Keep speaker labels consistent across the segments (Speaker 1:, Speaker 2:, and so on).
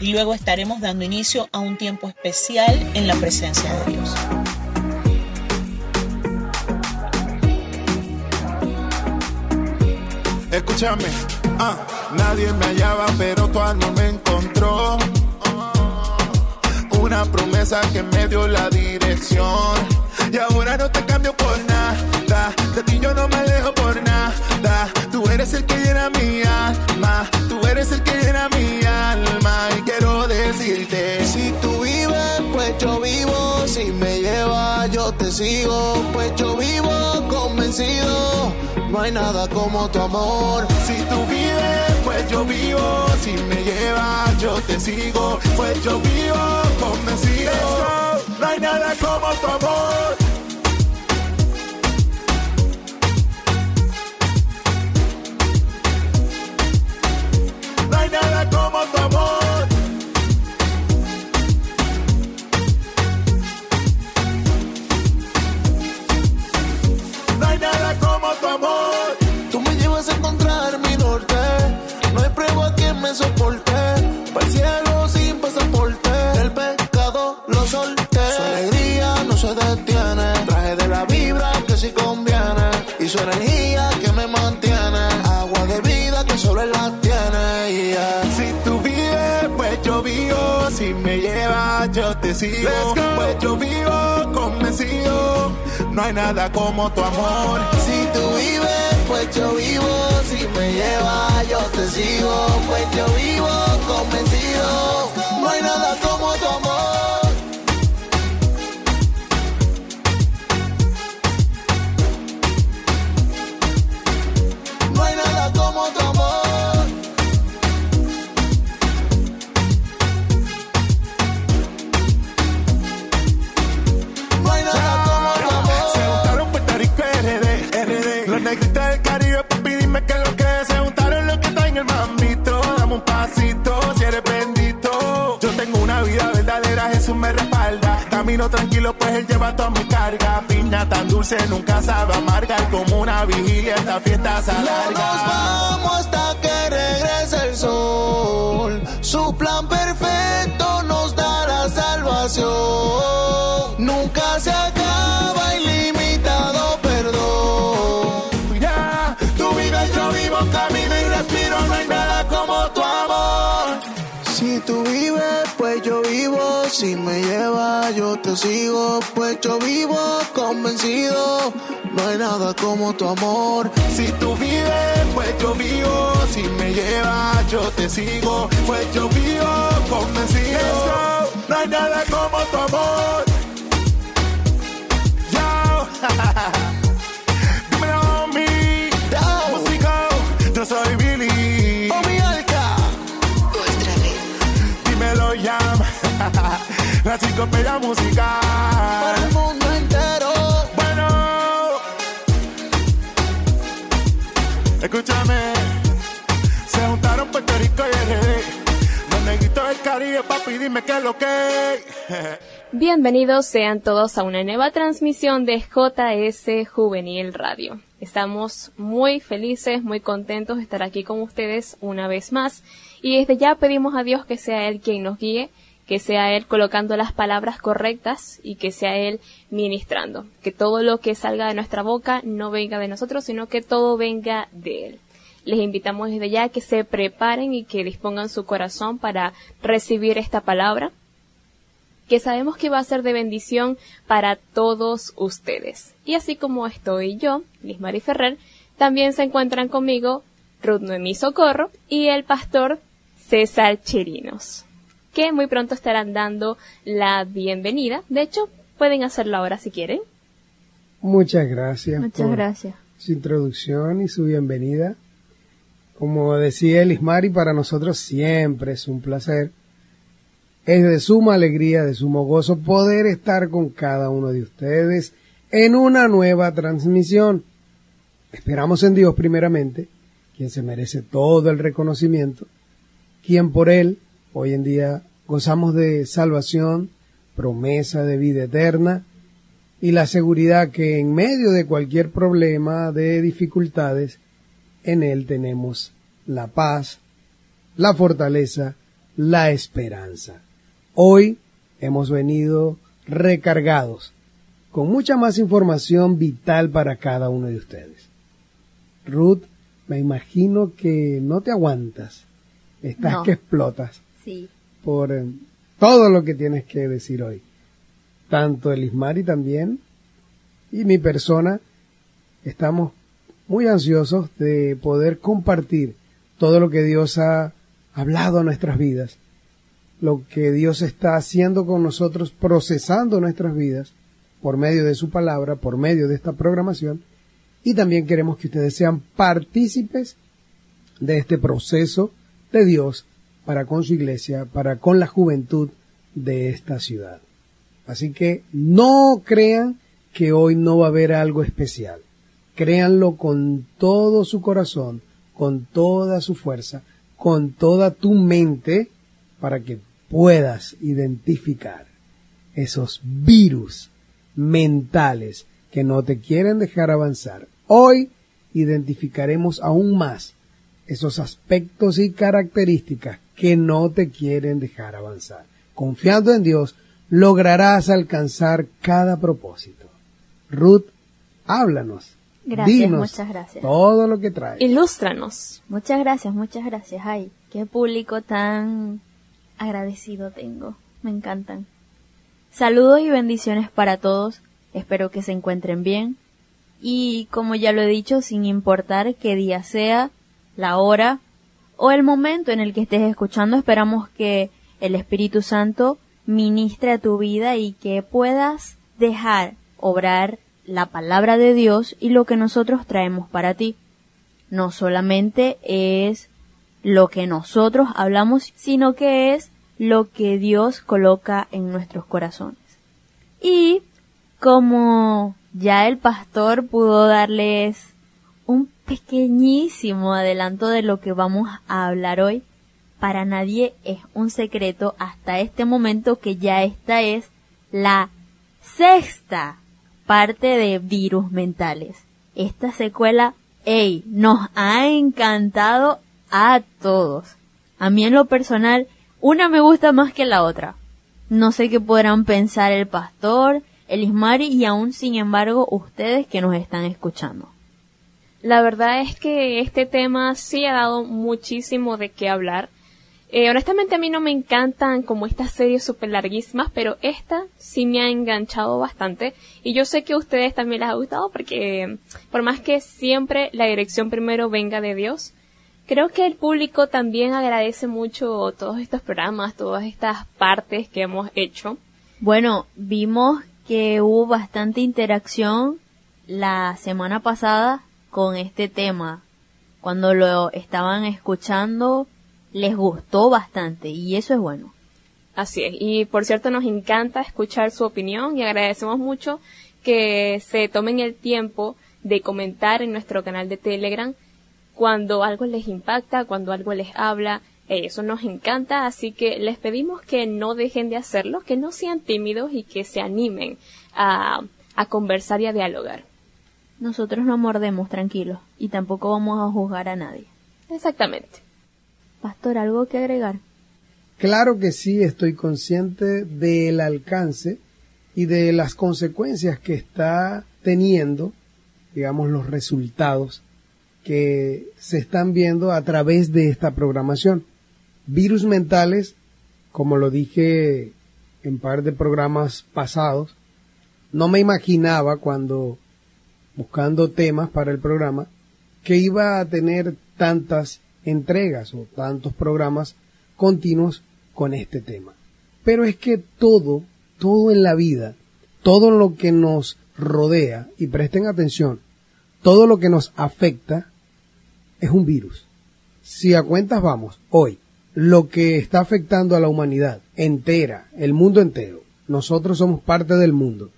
Speaker 1: y luego estaremos dando inicio a un tiempo especial en la presencia de Dios.
Speaker 2: Escúchame, ah, nadie me hallaba, pero tu alma me encontró. Una promesa que me dio la dirección. Y ahora no te cambio por nada. De ti yo no me alejo por nada. Tú eres el que llena mi alma. Tú eres el que llena
Speaker 3: te sigo. Pues yo vivo convencido. No hay nada como tu amor.
Speaker 2: Si tú vives, pues yo vivo. Si me llevas, yo te sigo. Pues yo vivo convencido. No hay nada como tu amor. No hay nada como tu amor.
Speaker 3: Energía que me mantiene. Agua de vida que solo él la tiene. yeah.
Speaker 2: Si tú vives, pues yo vivo. Si me llevas, yo te sigo. Pues yo vivo convencido. No hay nada como tu amor.
Speaker 3: Si tú vives, pues yo vivo. Si me llevas, yo te sigo. Pues yo vivo convencido. No hay nada como tu amor.
Speaker 2: El mambito. Dame un pasito, si eres bendito. Yo tengo una vida verdadera, Jesús me respalda. Camino tranquilo, pues él lleva toda mi carga. Piña tan dulce, nunca sabe amargar. Como una vigilia, esta fiesta se
Speaker 3: No nos
Speaker 2: alarga.
Speaker 3: vamos hasta que regrese el sol. Su plan perfecto nos dará salvación. Nunca se acaba Si me llevas, yo te sigo. Pues yo vivo convencido. No hay nada como tu amor.
Speaker 2: Si tú vives, pues yo vivo. Si me llevas, yo te sigo. Pues yo vivo convencido. No hay nada como tu amor. Yo, yo soy Billy.
Speaker 3: Oh, mi alca.
Speaker 2: Dímelo, Yam. La enciclopedia musical.
Speaker 3: Para el mundo entero.
Speaker 2: Bueno, escúchame. Se juntaron Puerto Rico y RD. Los negritos del Caribe, papi, dime qué es lo que es.
Speaker 4: Bienvenidos sean todos a una nueva transmisión de JS Juvenil Radio. Estamos muy felices, muy contentos de estar aquí con ustedes una vez más y desde ya pedimos a Dios que sea Él quien nos guíe, que sea Él colocando las palabras correctas y que sea Él ministrando. Que todo lo que salga de nuestra boca no venga de nosotros, sino que todo venga de Él. Les invitamos desde ya que se preparen y que dispongan su corazón para recibir esta palabra que sabemos que va a ser de bendición para todos ustedes. Y así como estoy yo, Liz Mari Ferrer, también se encuentran conmigo Ruth Noemí Socorro y el pastor César Chirinos, que muy pronto estarán dando la bienvenida. De hecho, pueden hacerlo ahora si quieren.
Speaker 5: Muchas gracias
Speaker 4: Muchas
Speaker 5: por
Speaker 4: gracias.
Speaker 5: su introducción y su bienvenida. Como decía Elismari, para nosotros siempre es un placer Es de suma alegría, de sumo gozo poder estar con cada uno de ustedes en una nueva transmisión. Esperamos en Dios primeramente, quien se merece todo el reconocimiento, quien por Él hoy en día gozamos de salvación, promesa de vida eterna y la seguridad que en medio de cualquier problema, de dificultades, en Él tenemos la paz, la fortaleza, la esperanza. Hoy hemos venido recargados con mucha más información vital para cada uno de ustedes. Ruth, me imagino que no te aguantas, estás que explotas por eh, todo lo que tienes que decir hoy. Tanto el Ismari también y mi persona estamos muy ansiosos de poder compartir todo lo que Dios ha hablado a nuestras vidas, lo que Dios está haciendo con nosotros, procesando nuestras vidas por medio de su palabra, por medio de esta programación, y también queremos que ustedes sean partícipes de este proceso de Dios para con su iglesia, para con la juventud de esta ciudad. Así que no crean que hoy no va a haber algo especial. Créanlo con todo su corazón, con toda su fuerza, con toda tu mente, para que puedas identificar esos virus mentales que no te quieren dejar avanzar. Hoy identificaremos aún más esos aspectos y características que no te quieren dejar avanzar. Confiando en Dios, lograrás alcanzar cada propósito. Ruth, háblanos.
Speaker 6: Gracias,
Speaker 5: Dinos
Speaker 6: muchas gracias.
Speaker 5: Todo lo que trae.
Speaker 4: Ilústranos.
Speaker 6: Muchas gracias, muchas gracias. Ay, qué público tan agradecido tengo. Me encantan. Saludos y bendiciones para todos. Espero que se encuentren bien. Y como ya lo he dicho, sin importar qué día sea, la hora o el momento en el que estés escuchando, esperamos que el Espíritu Santo ministre a tu vida y que puedas dejar obrar la palabra de Dios y lo que nosotros traemos para ti. No solamente es lo que nosotros hablamos, sino que es lo que Dios coloca en nuestros corazones. Y como ya el pastor pudo darles un pequeñísimo adelanto de lo que vamos a hablar hoy, para nadie es un secreto hasta este momento que ya esta es la sexta parte de virus mentales. Esta secuela, ey, nos ha encantado a todos. A mí en lo personal, una me gusta más que la otra. No sé qué podrán pensar el pastor, el Ismari y aún sin embargo ustedes que nos están escuchando.
Speaker 4: La verdad es que este tema sí ha dado muchísimo de qué hablar. Eh, honestamente a mí no me encantan como estas series súper larguísimas, pero esta sí me ha enganchado bastante y yo sé que a ustedes también les ha gustado porque por más que siempre la dirección primero venga de Dios, creo que el público también agradece mucho todos estos programas, todas estas partes que hemos hecho.
Speaker 6: Bueno, vimos que hubo bastante interacción la semana pasada con este tema. Cuando lo estaban escuchando, les gustó bastante y eso es bueno.
Speaker 4: Así es. Y por cierto, nos encanta escuchar su opinión y agradecemos mucho que se tomen el tiempo de comentar en nuestro canal de Telegram cuando algo les impacta, cuando algo les habla. Eso nos encanta, así que les pedimos que no dejen de hacerlo, que no sean tímidos y que se animen a, a conversar y a dialogar.
Speaker 6: Nosotros no mordemos tranquilos y tampoco vamos a juzgar a nadie.
Speaker 4: Exactamente.
Speaker 6: Pastor, ¿algo que agregar?
Speaker 5: Claro que sí, estoy consciente del alcance y de las consecuencias que está teniendo, digamos, los resultados que se están viendo a través de esta programación. Virus mentales, como lo dije en par de programas pasados, no me imaginaba cuando buscando temas para el programa que iba a tener tantas entregas o tantos programas continuos con este tema. Pero es que todo, todo en la vida, todo lo que nos rodea, y presten atención, todo lo que nos afecta es un virus. Si a cuentas vamos, hoy, lo que está afectando a la humanidad entera, el mundo entero. Nosotros somos parte del mundo.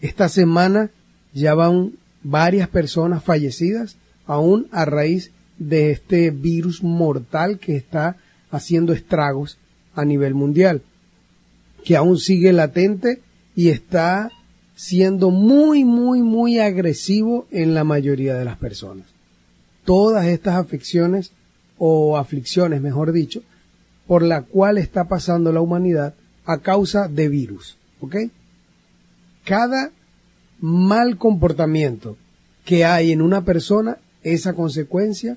Speaker 5: Esta semana ya van varias personas fallecidas aún a raíz de este virus mortal que está haciendo estragos a nivel mundial, que aún sigue latente y está siendo muy, muy, muy agresivo en la mayoría de las personas. Todas estas afecciones o aflicciones, mejor dicho, por la cual está pasando la humanidad a causa de virus, ¿ok? Cada mal comportamiento que hay en una persona es a consecuencia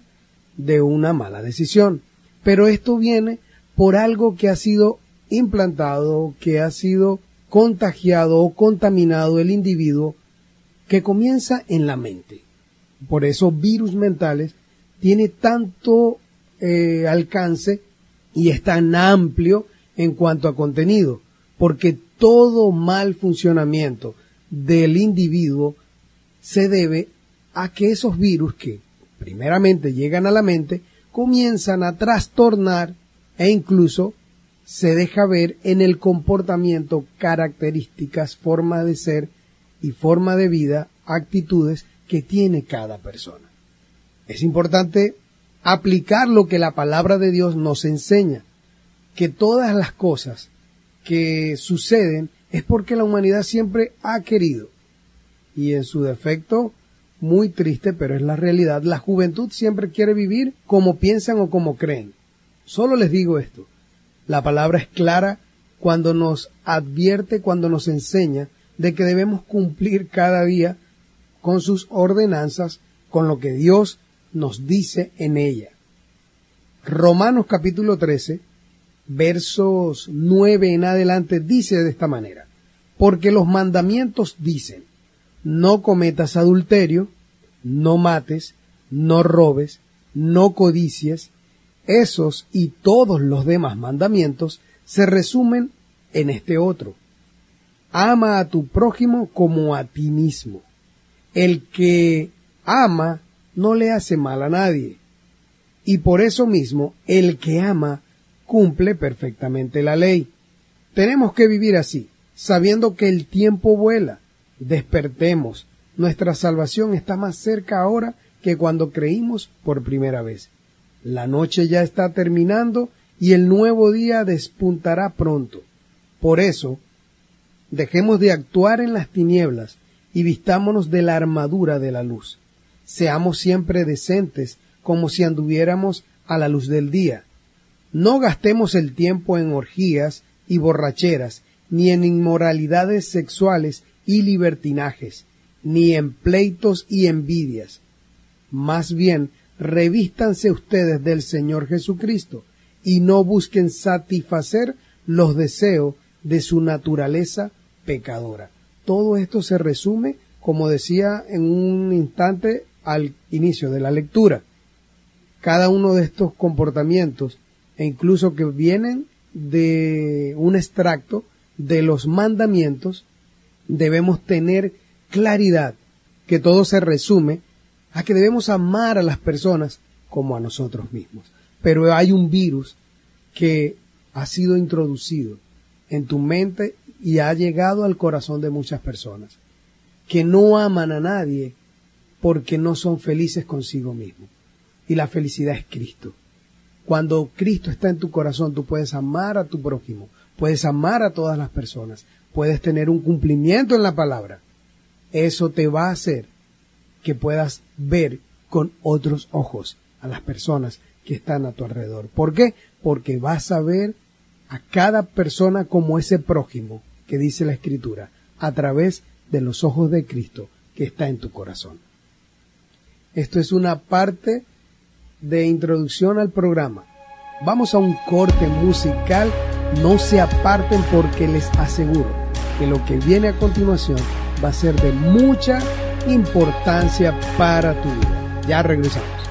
Speaker 5: de una mala decisión. Pero esto viene por algo que ha sido implantado, que ha sido contagiado o contaminado el individuo que comienza en la mente. Por eso virus mentales tiene tanto eh, alcance y es tan amplio en cuanto a contenido, porque todo mal funcionamiento del individuo se debe a que esos virus que primeramente llegan a la mente comienzan a trastornar e incluso se deja ver en el comportamiento características, forma de ser y forma de vida, actitudes que tiene cada persona. Es importante aplicar lo que la palabra de Dios nos enseña, que todas las cosas que suceden es porque la humanidad siempre ha querido y en su defecto muy triste, pero es la realidad. La juventud siempre quiere vivir como piensan o como creen. Solo les digo esto. La palabra es clara cuando nos advierte, cuando nos enseña de que debemos cumplir cada día con sus ordenanzas, con lo que Dios nos dice en ella. Romanos capítulo 13, versos 9 en adelante dice de esta manera, porque los mandamientos dicen, no cometas adulterio, no mates, no robes, no codicies, esos y todos los demás mandamientos se resumen en este otro. Ama a tu prójimo como a ti mismo. El que ama no le hace mal a nadie. Y por eso mismo, el que ama cumple perfectamente la ley. Tenemos que vivir así, sabiendo que el tiempo vuela despertemos. Nuestra salvación está más cerca ahora que cuando creímos por primera vez. La noche ya está terminando y el nuevo día despuntará pronto. Por eso, dejemos de actuar en las tinieblas y vistámonos de la armadura de la luz. Seamos siempre decentes como si anduviéramos a la luz del día. No gastemos el tiempo en orgías y borracheras, ni en inmoralidades sexuales y libertinajes, ni en pleitos y envidias. Más bien, revístanse ustedes del Señor Jesucristo y no busquen satisfacer los deseos de su naturaleza pecadora. Todo esto se resume, como decía en un instante al inicio de la lectura. Cada uno de estos comportamientos, e incluso que vienen de un extracto de los mandamientos, debemos tener claridad que todo se resume a que debemos amar a las personas como a nosotros mismos. Pero hay un virus que ha sido introducido en tu mente y ha llegado al corazón de muchas personas, que no aman a nadie porque no son felices consigo mismos. Y la felicidad es Cristo. Cuando Cristo está en tu corazón, tú puedes amar a tu prójimo, puedes amar a todas las personas, puedes tener un cumplimiento en la palabra. Eso te va a hacer que puedas ver con otros ojos a las personas que están a tu alrededor. ¿Por qué? Porque vas a ver a cada persona como ese prójimo que dice la Escritura, a través de los ojos de Cristo que está en tu corazón. Esto es una parte de introducción al programa. Vamos a un corte musical, no se aparten porque les aseguro que lo que viene a continuación va a ser de mucha importancia para tu vida. Ya regresamos.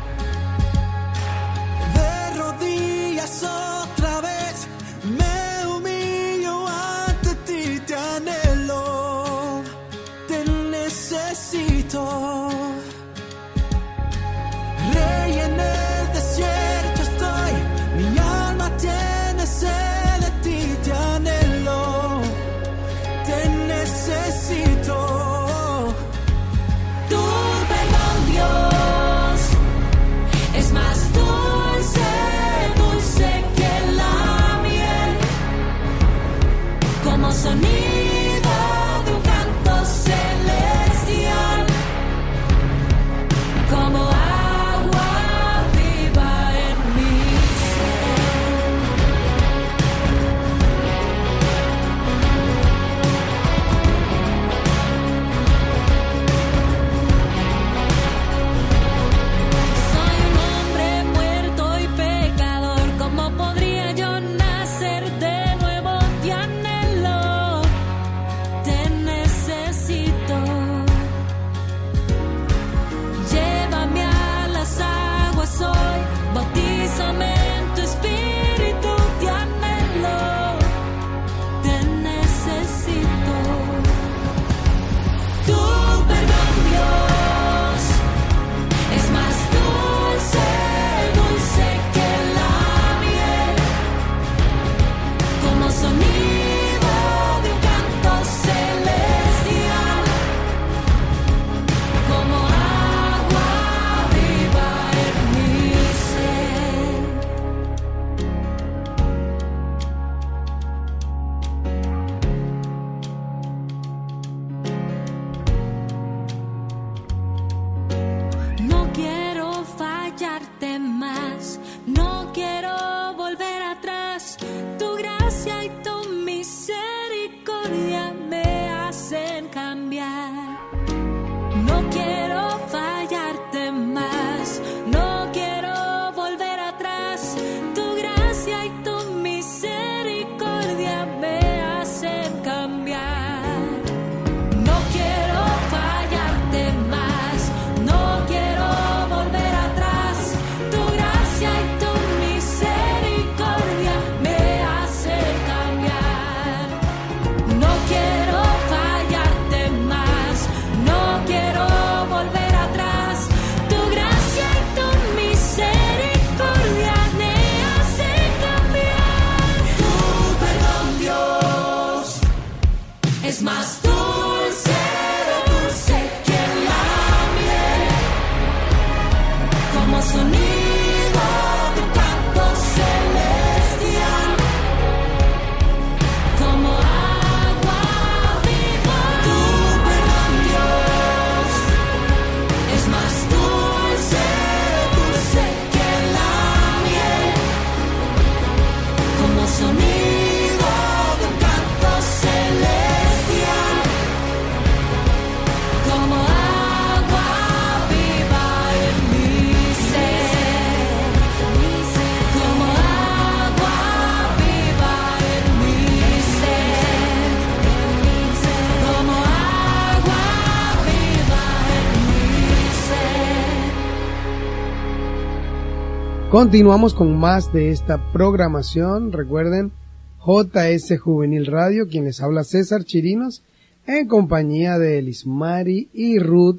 Speaker 5: Continuamos con más de esta programación. Recuerden, JS Juvenil Radio, quien les habla César Chirinos, en compañía de Elismari y Ruth.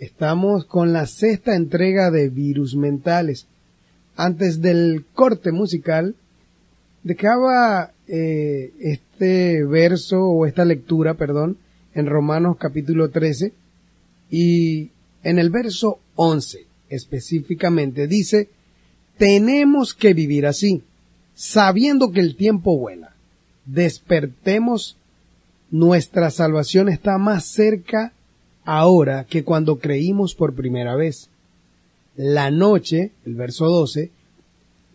Speaker 5: Estamos con la sexta entrega de Virus Mentales. Antes del corte musical, dejaba eh, este verso o esta lectura, perdón, en Romanos capítulo 13 y en el verso 11 específicamente dice, tenemos que vivir así, sabiendo que el tiempo vuela. Despertemos, nuestra salvación está más cerca ahora que cuando creímos por primera vez. La noche, el verso 12,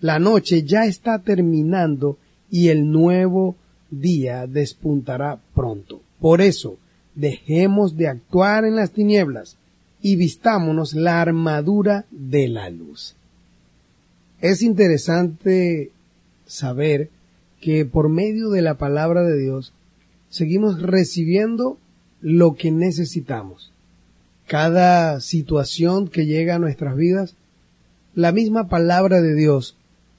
Speaker 5: la noche ya está terminando y el nuevo día despuntará pronto. Por eso, dejemos de actuar en las tinieblas y vistámonos la armadura de la luz. Es interesante saber que por medio de la palabra de Dios seguimos recibiendo lo que necesitamos. Cada situación que llega a nuestras vidas, la misma palabra de Dios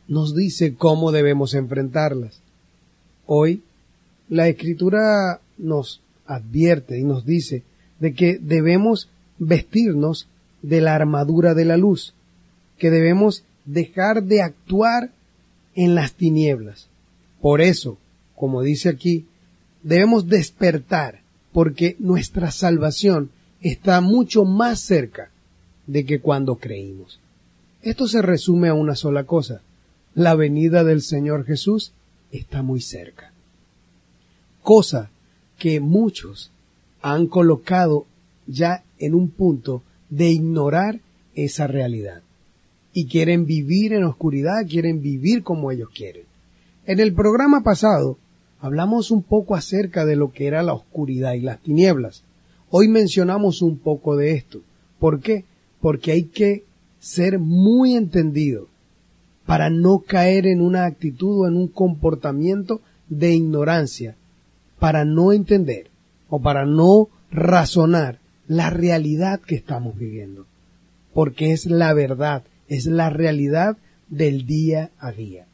Speaker 5: nos dice cómo debemos enfrentarlas. Hoy, la escritura nos advierte y nos dice de que debemos vestirnos de la armadura de la luz, que debemos dejar de actuar en las tinieblas. Por eso, como dice aquí, debemos despertar, porque nuestra salvación está mucho más cerca de que cuando creímos. Esto se resume a una sola cosa. La venida del Señor Jesús está muy cerca. cosa que muchos han colocado ya en un punto de ignorar esa realidad. Y quieren vivir en oscuridad, quieren vivir como ellos quieren. En el programa pasado hablamos un poco acerca de lo que era la oscuridad y las tinieblas. Hoy mencionamos un poco de esto. ¿Por qué? Porque hay que ser muy entendido para no caer en una actitud o en un comportamiento de ignorancia, para no entender o para no razonar la realidad que estamos viviendo, porque es la verdad, es la realidad del día a día,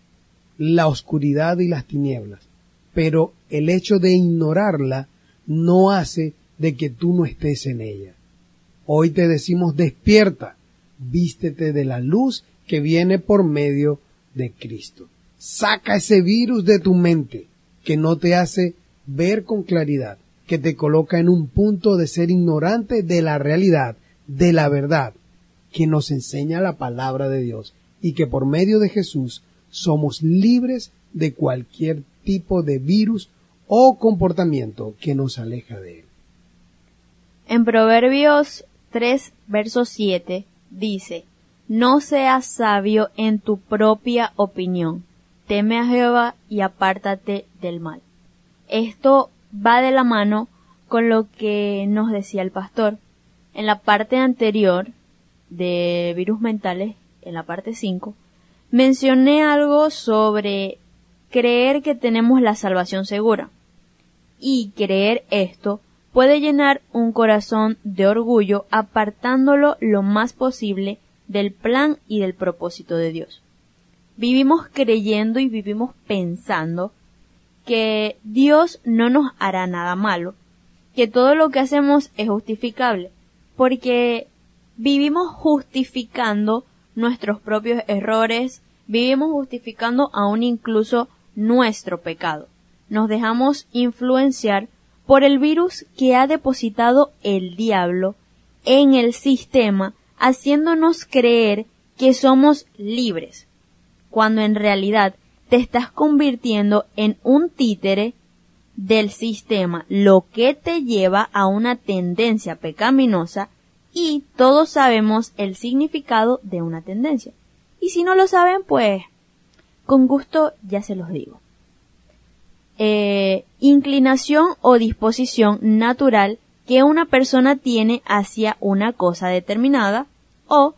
Speaker 5: la oscuridad y las tinieblas, pero el hecho de ignorarla no hace de que tú no estés en ella. Hoy te decimos despierta, vístete de la luz que viene por medio de Cristo. Saca ese virus de tu mente que no te hace ver con claridad, que te coloca en un punto de ser ignorante de la realidad, de la verdad, que nos enseña la palabra de Dios y que por medio de Jesús somos libres de cualquier tipo de virus o comportamiento que nos aleja de Él.
Speaker 6: En Proverbios 3, verso 7 dice, No seas sabio en tu propia opinión, teme a Jehová y apártate del mal. Esto va de la mano con lo que nos decía el pastor. En la parte anterior de virus mentales, en la parte 5, mencioné algo sobre creer que tenemos la salvación segura. Y creer esto puede llenar un corazón de orgullo apartándolo lo más posible del plan y del propósito de Dios. Vivimos creyendo y vivimos pensando que Dios no nos hará nada malo, que todo lo que hacemos es justificable, porque vivimos justificando nuestros propios errores, vivimos justificando aún incluso nuestro pecado. Nos dejamos influenciar por el virus que ha depositado el diablo en el sistema, haciéndonos creer que somos libres, cuando en realidad te estás convirtiendo en un títere del sistema, lo que te lleva a una tendencia pecaminosa y todos sabemos el significado de una tendencia. Y si no lo saben, pues con gusto ya se los digo. Eh, inclinación o disposición natural que una persona tiene hacia una cosa determinada o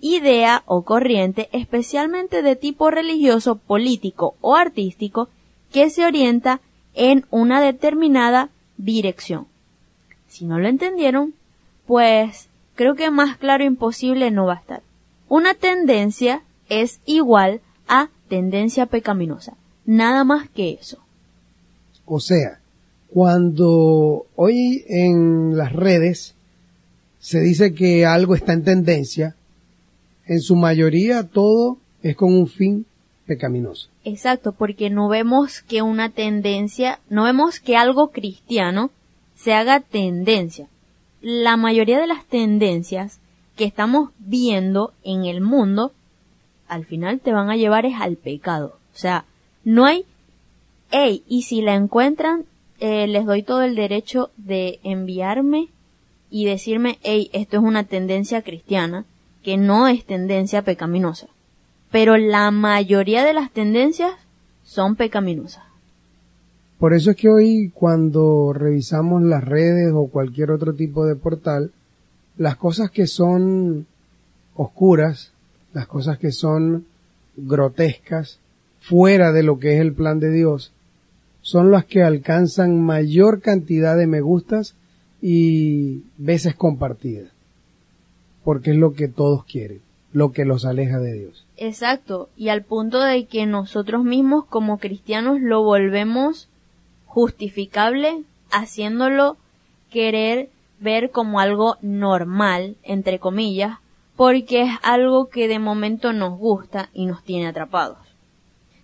Speaker 6: idea o corriente especialmente de tipo religioso, político o artístico que se orienta en una determinada dirección. Si no lo entendieron, pues creo que más claro imposible no va a estar. Una tendencia es igual a tendencia pecaminosa. Nada más que eso.
Speaker 5: O sea, cuando hoy en las redes se dice que algo está en tendencia, en su mayoría todo es con un fin pecaminoso.
Speaker 6: Exacto, porque no vemos que una tendencia, no vemos que algo cristiano se haga tendencia. La mayoría de las tendencias que estamos viendo en el mundo, al final te van a llevar es al pecado. O sea, no hay, hey, y si la encuentran, eh, les doy todo el derecho de enviarme y decirme, hey, esto es una tendencia cristiana, que no es tendencia pecaminosa. Pero la mayoría de las tendencias son pecaminosas.
Speaker 5: Por eso es que hoy cuando revisamos las redes o cualquier otro tipo de portal, las cosas que son oscuras, las cosas que son grotescas, fuera de lo que es el plan de Dios, son las que alcanzan mayor cantidad de me gustas y veces compartidas porque es lo que todos quieren, lo que los aleja de Dios.
Speaker 6: Exacto, y al punto de que nosotros mismos como cristianos lo volvemos justificable, haciéndolo querer ver como algo normal, entre comillas, porque es algo que de momento nos gusta y nos tiene atrapados.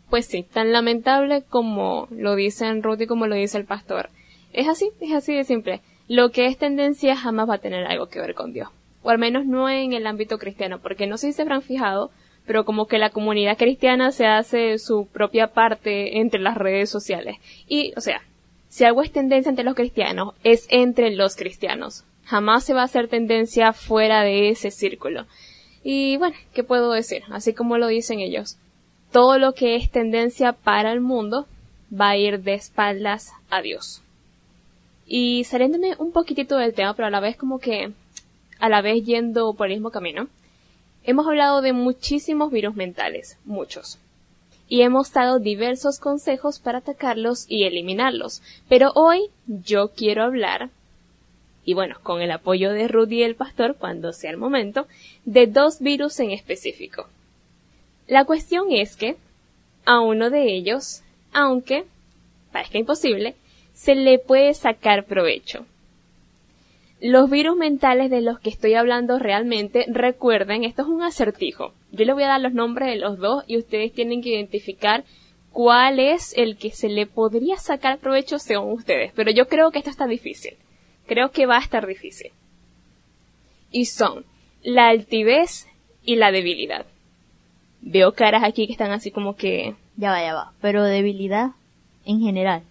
Speaker 4: Pues sí, tan lamentable como lo dicen Ruth y como lo dice el pastor. Es así, es así de simple. Lo que es tendencia jamás va a tener algo que ver con Dios o al menos no en el ámbito cristiano, porque no sé si se habrán fijado, pero como que la comunidad cristiana se hace su propia parte entre las redes sociales. Y, o sea, Si algo es tendencia entre los cristianos, es entre los cristianos. Jamás se va a hacer tendencia fuera de ese círculo. Y bueno, ¿qué puedo decir? Así como lo dicen ellos. Todo lo que es tendencia para el mundo va a ir de espaldas a Dios. Y saliéndome un poquitito del tema, pero a la vez como que, a la vez yendo por el mismo camino, hemos hablado de muchísimos virus mentales, muchos. Y hemos dado diversos consejos para atacarlos y eliminarlos. Pero hoy yo quiero hablar, y bueno, con el apoyo de Rudy el pastor cuando sea el momento, de dos virus en específico. La cuestión es que a uno de ellos, aunque parezca imposible, se le puede sacar provecho. Los virus mentales de los que estoy hablando realmente, recuerden, esto es un acertijo. Yo les voy a dar los nombres de los dos y ustedes tienen que identificar cuál es el que se le podría sacar provecho según ustedes. Pero yo creo que esto está difícil. Creo que va a estar difícil. Y son la altivez y la debilidad. Veo caras aquí que están así como que...
Speaker 6: Ya va, ya va. Pero debilidad en general.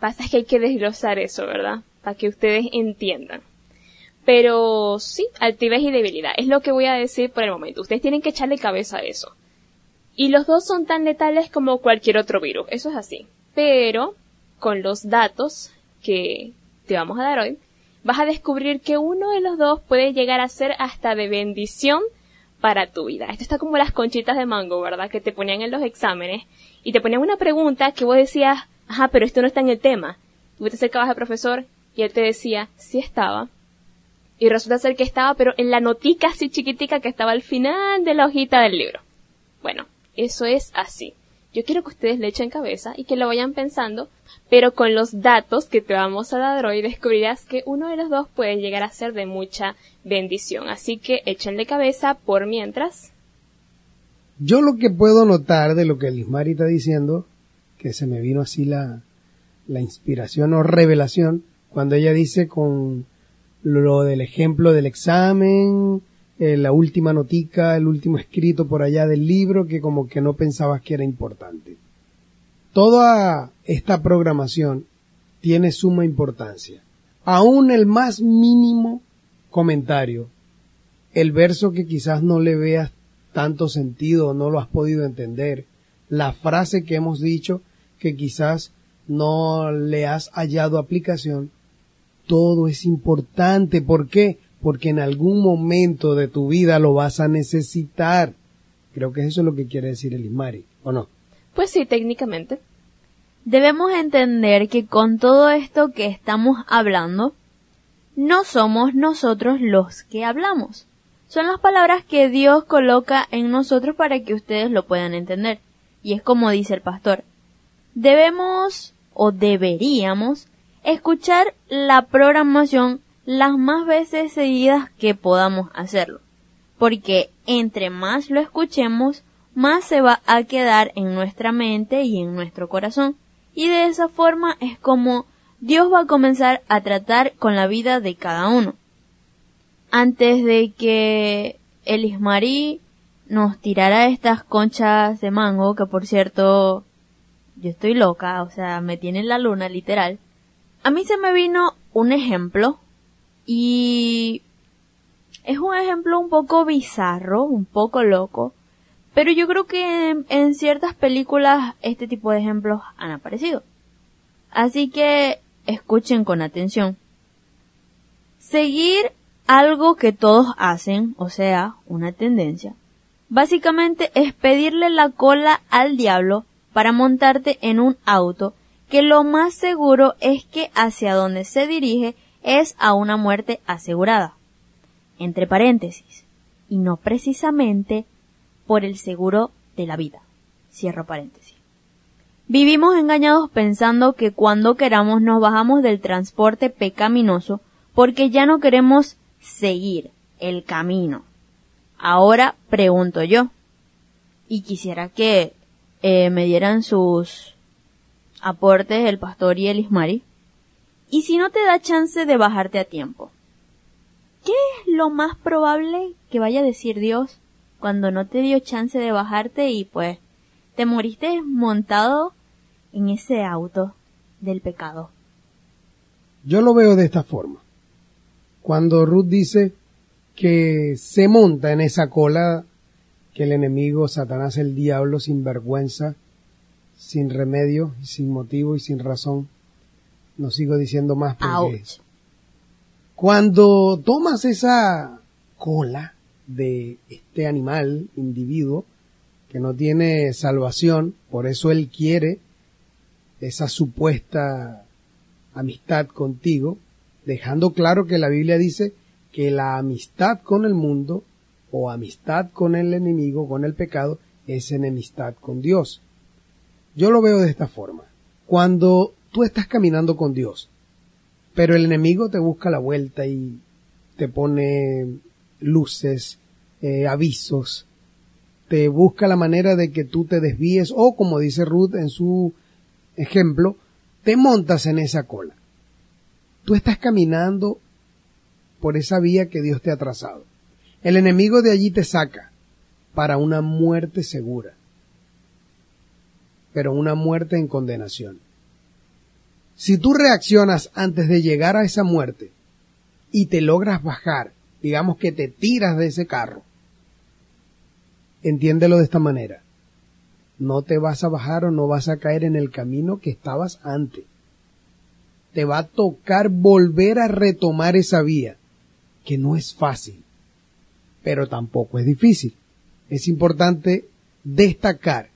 Speaker 4: Pasa que hay que desglosar eso, ¿verdad? Para que ustedes entiendan. Pero sí, altivez y debilidad. Es lo que voy a decir por el momento. Ustedes tienen que echarle cabeza a eso. Y los dos son tan letales como cualquier otro virus. Eso es así. Pero, con los datos que te vamos a dar hoy, vas a descubrir que uno de los dos puede llegar a ser hasta de bendición para tu vida. Esto está como las conchitas de mango, ¿verdad? Que te ponían en los exámenes y te ponían una pregunta que vos decías, ajá, pero esto no está en el tema. Y vos te acercabas al profesor y él te decía, sí estaba. Y resulta ser que estaba, pero en la notica así chiquitica que estaba al final de la hojita del libro. Bueno, eso es así. Yo quiero que ustedes le echen cabeza y que lo vayan pensando, pero con los datos que te vamos a dar hoy descubrirás que uno de los dos puede llegar a ser de mucha bendición. Así que échenle cabeza por mientras.
Speaker 5: Yo lo que puedo notar de lo que Lismari está diciendo que se me vino así la, la inspiración o revelación cuando ella dice con lo del ejemplo del examen, eh, la última notica, el último escrito por allá del libro que como que no pensabas que era importante. Toda esta programación tiene suma importancia. Aún el más mínimo comentario, el verso que quizás no le veas tanto sentido no lo has podido entender, la frase que hemos dicho que quizás no le has hallado aplicación, todo es importante. ¿Por qué? Porque en algún momento de tu vida lo vas a necesitar. Creo que eso es lo que quiere decir el Ismari, ¿o no?
Speaker 4: Pues sí, técnicamente.
Speaker 6: Debemos entender que con todo esto que estamos hablando, no somos nosotros los que hablamos. Son las palabras que Dios coloca en nosotros para que ustedes lo puedan entender. Y es como dice el pastor, debemos o deberíamos escuchar la programación las más veces seguidas que podamos hacerlo, porque entre más lo escuchemos, más se va a quedar en nuestra mente y en nuestro corazón, y de esa forma es como Dios va a comenzar a tratar con la vida de cada uno. Antes de que el Ismarí nos tirara estas conchas de mango, que por cierto yo estoy loca, o sea, me tiene en la luna, literal. A mí se me vino un ejemplo y es un ejemplo un poco bizarro, un poco loco, pero yo creo que en, en, ciertas películas este tipo de ejemplos han aparecido. Así que escuchen con atención. Seguir algo que todos hacen, o sea, una tendencia, básicamente es pedirle la cola al diablo para montarte en un auto que lo más seguro es que hacia donde se dirige es a una muerte asegurada. Entre paréntesis. Y no precisamente por el seguro de la vida. Cierro paréntesis. Vivimos engañados pensando que cuando queramos nos bajamos del transporte pecaminoso porque ya no queremos seguir el camino. Ahora pregunto yo, y quisiera que eh, me dieran sus aportes el pastor y el Ismari. Y si no te da chance de bajarte a tiempo, ¿qué es lo más probable que vaya a decir Dios cuando no te dio chance de bajarte y pues te moriste montado en ese auto? del pecado.
Speaker 5: Yo lo veo de esta forma. Cuando Ruth dice que se monta en esa cola que el enemigo, Satanás, el diablo, sin vergüenza, sin remedio, sin motivo y sin razón, no sigo diciendo más porque
Speaker 6: Ouch.
Speaker 5: cuando tomas esa cola de este animal, individuo, que no tiene salvación, por eso él quiere esa supuesta amistad contigo, dejando claro que la Biblia dice que la amistad con el mundo o amistad con el enemigo, con el pecado, es enemistad con Dios. Yo lo veo de esta forma. Cuando tú estás caminando con Dios, pero el enemigo te busca la vuelta y te pone luces, eh, avisos, te busca la manera de que tú te desvíes o, como dice Ruth en su ejemplo, te montas en esa cola. Tú estás caminando por esa vía que Dios te ha trazado. El enemigo de allí te saca para una muerte segura, pero una muerte en condenación. Si tú reaccionas antes de llegar a esa muerte y te logras bajar, digamos que te tiras de ese carro, entiéndelo de esta manera. No te vas a bajar o no vas a caer en el camino que estabas antes. Te va a tocar volver a retomar esa vía, que no es fácil, pero tampoco es difícil. Es importante destacar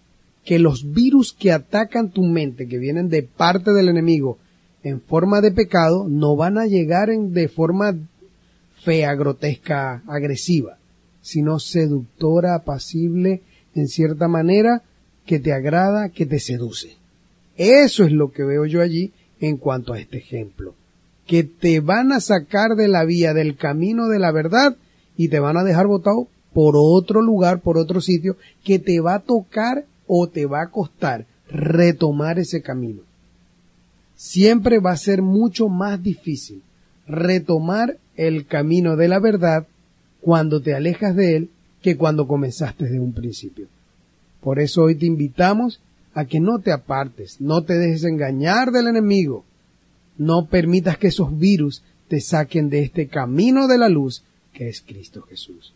Speaker 5: que los virus que atacan tu mente, que vienen de parte del enemigo en forma de pecado, no van a llegar en, de forma fea, grotesca, agresiva, sino seductora, apacible, en cierta manera, que te agrada, que te seduce. Eso es lo que veo yo allí en cuanto a este ejemplo. Que te van a sacar de la vía, del camino de la verdad, y te van a dejar botado por otro lugar, por otro sitio, que te va a tocar o te va a costar retomar ese camino. Siempre va a ser mucho más difícil retomar el camino de la verdad cuando te alejas de él que cuando comenzaste desde un principio. Por eso hoy te invitamos a que no te apartes, no te dejes engañar del enemigo, no permitas que esos virus te saquen de este camino de la luz que es Cristo Jesús.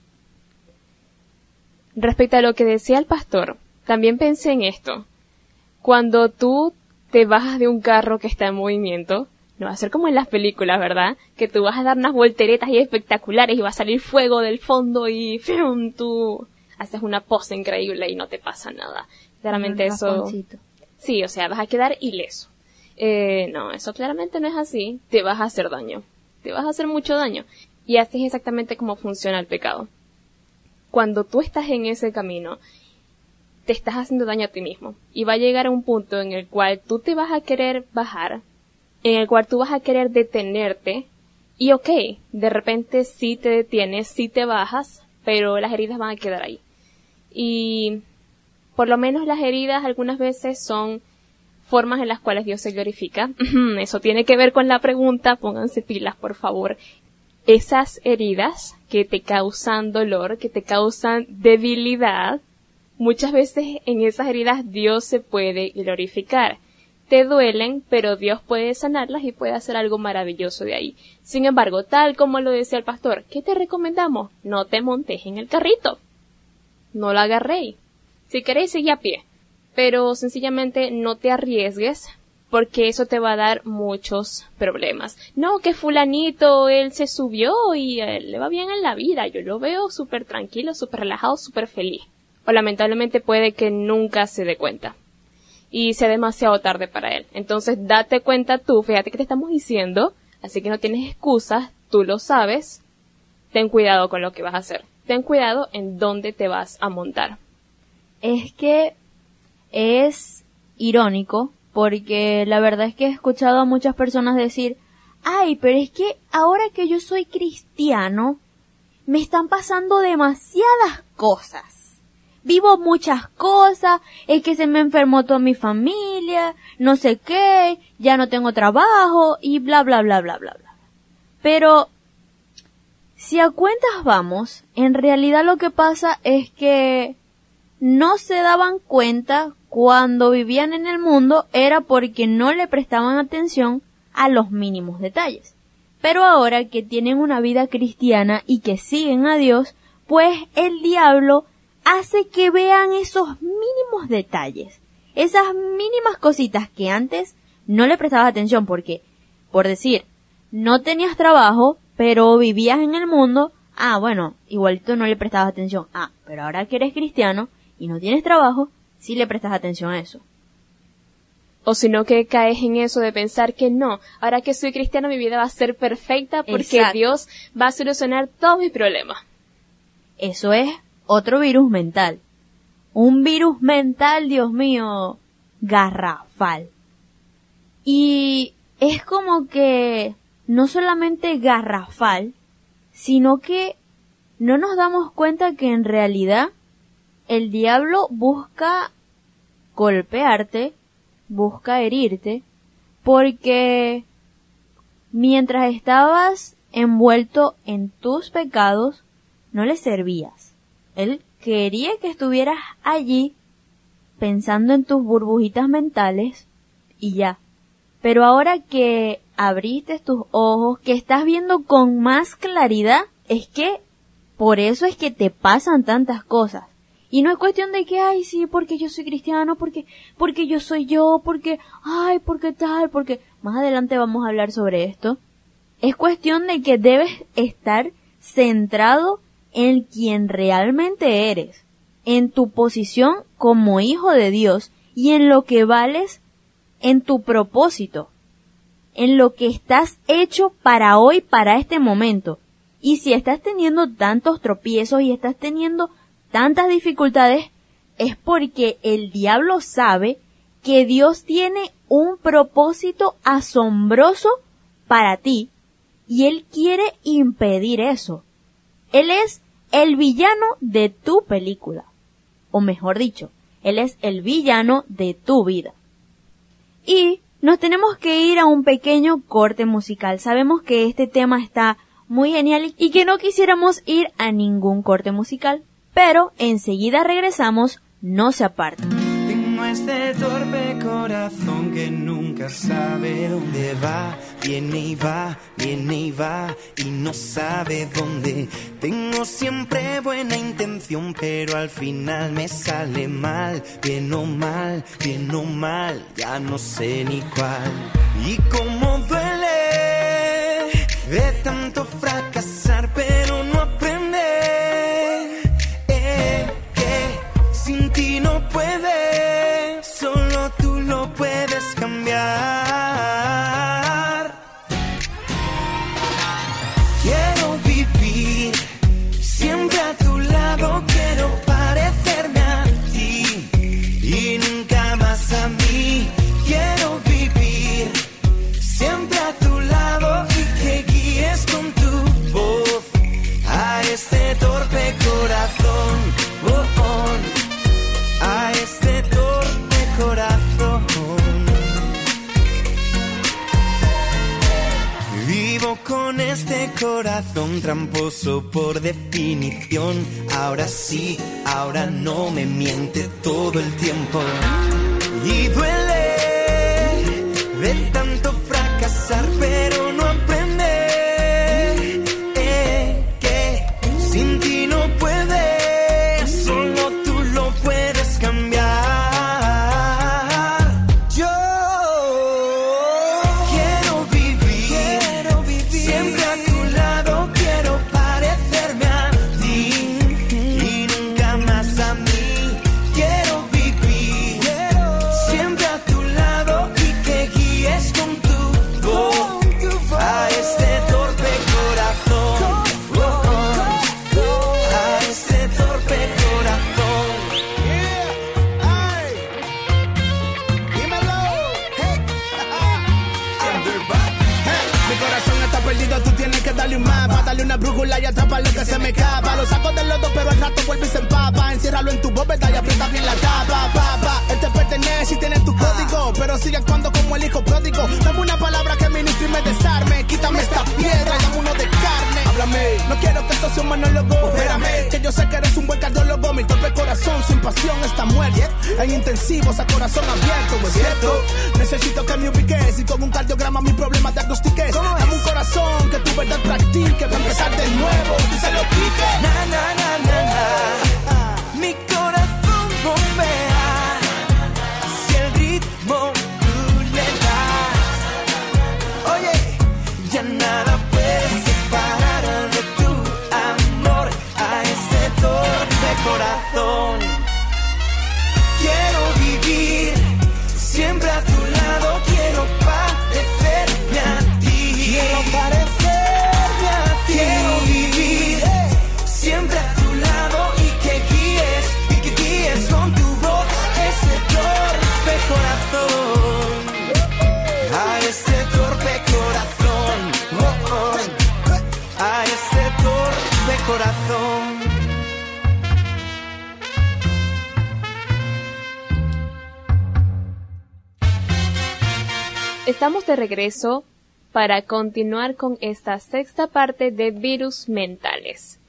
Speaker 4: Respecto a lo que decía el pastor, también pensé en esto. Cuando tú te bajas de un carro que está en movimiento, no va a ser como en las películas, ¿verdad? Que tú vas a dar unas volteretas y espectaculares y va a salir fuego del fondo y ¡fium! tú haces una pose increíble y no te pasa nada. Claramente
Speaker 6: Un
Speaker 4: eso... Sí, o sea, vas a quedar ileso. Eh, no, eso claramente no es así. Te vas a hacer daño. Te vas a hacer mucho daño. Y así es exactamente como funciona el pecado. Cuando tú estás en ese camino, estás haciendo daño a ti mismo. Y va a llegar a un punto en el cual tú te vas a querer bajar, en el cual tú vas a querer detenerte. Y ok, de repente sí te detienes, sí te bajas, pero las heridas van a quedar ahí. Y por lo menos las heridas algunas veces son formas en las cuales Dios se glorifica. Eso tiene que ver con la pregunta, pónganse pilas, por favor. Esas heridas que te causan dolor, que te causan debilidad, muchas veces en esas heridas Dios se puede glorificar. Te duelen, pero Dios puede sanarlas y puede hacer algo maravilloso de ahí. Sin embargo, tal como lo decía el pastor, ¿qué te recomendamos? No te montes en el carrito. No lo agarréis. Si queréis, seguir a pie. Pero sencillamente no te arriesgues porque eso te va a dar muchos problemas. No, que fulanito, él se subió y él le va bien en la vida. Yo lo veo súper tranquilo, súper relajado, súper feliz. O lamentablemente puede que nunca se dé cuenta. Y sea demasiado tarde para él. Entonces date cuenta tú, fíjate que te estamos diciendo, así que no tienes excusas, tú lo sabes. Ten cuidado con lo que vas a hacer. Ten cuidado en dónde te vas a montar.
Speaker 6: es que es irónico porque la verdad es que he escuchado a muchas personas decir, ay, pero es que ahora que yo soy cristiano, me están pasando demasiadas cosas. Vivo muchas cosas, es que se me enfermó toda mi familia, no sé qué, ya no tengo trabajo y bla bla bla bla bla bla. Pero, si a cuentas vamos, en realidad lo que pasa es que no se daban cuenta cuando vivían en el mundo era porque no le prestaban atención a los mínimos detalles. Pero ahora que tienen una vida cristiana y que siguen a Dios, pues el diablo hace que vean esos mínimos detalles, esas mínimas cositas que antes no le prestabas atención porque, por decir, no tenías trabajo, pero vivías en el mundo, ah, bueno, igualito no le prestabas atención. Ah, pero ahora que eres cristiano y no tienes trabajo, sí le prestas atención a eso.
Speaker 4: O si no que caes en eso de pensar que no, ahora que soy cristiano mi vida va a ser perfecta porque
Speaker 6: Exacto.
Speaker 4: Dios va a solucionar todos mis problemas.
Speaker 6: Eso es otro virus mental. Un virus mental, Dios mío, garrafal. Y es como que no solamente garrafal, sino que no nos damos cuenta que en realidad el diablo busca golpearte, busca herirte, porque mientras estabas envuelto en tus pecados, no le servías. Él quería que estuvieras allí pensando en tus burbujitas mentales y ya. Pero ahora que abriste tus ojos, que estás viendo con más claridad, es que por eso es que te pasan tantas cosas. Y no es cuestión de que, ay, sí, porque yo soy cristiano, porque, porque yo soy yo, porque, ay, porque tal, porque más adelante vamos a hablar sobre esto. Es cuestión de que debes estar centrado en quien realmente eres, en tu posición como hijo de Dios y en lo que vales en tu propósito, en lo que estás hecho para hoy, para este momento. Y si estás teniendo tantos tropiezos y estás teniendo tantas dificultades, es porque el diablo sabe que Dios tiene un propósito asombroso para ti y él quiere impedir eso. Él es el villano de tu película. O mejor dicho, él es el villano de tu vida. Y nos tenemos que ir a un pequeño corte musical. Sabemos que este tema está muy genial y que no quisiéramos ir a ningún corte musical, pero enseguida regresamos, no se aparten.
Speaker 7: Este torpe corazón que nunca sabe dónde va. Viene y va, viene y va y no sabe dónde. Tengo siempre buena intención, pero al final me sale mal. Bien o mal, bien o mal, ya no sé ni cuál. Y cómo duele de tanto fracasar, tramposo por definición. Ahora sí, ahora no me miente todo el tiempo. Y duele de tanto fracasar, pero
Speaker 8: pertenece y tiene tu código, pero sigue actuando como el hijo pródigo. Dame una palabra que ministre y me desarme. Quítame esta piedra y dame uno de carne. cúrame. No quiero que esto sea un monólogo, espérame. Que yo sé que eres un buen cardiólogo, mi torpe corazón sin pasión está muerto. En intensivos a corazón abierto, ¿es cierto? Necesito que me ubiques y con un cardiograma mi problema diagnostiques. Dame un corazón que tu verdad practique para empezar de nuevo. Y se lo pique.
Speaker 7: Na, na, na, na, na. Corazón. Quiero vivir siempre a tu lado. Quiero parecerme a ti. Quiero parecerme a ti. Quiero vivir siempre a tu lado y que guíes y que guíes con tu voz ese torpe corazón. A ese torpe corazón. Oh, oh. A ese torpe corazón.
Speaker 4: Estamos de regreso para continuar con esta sexta parte de virus mentales.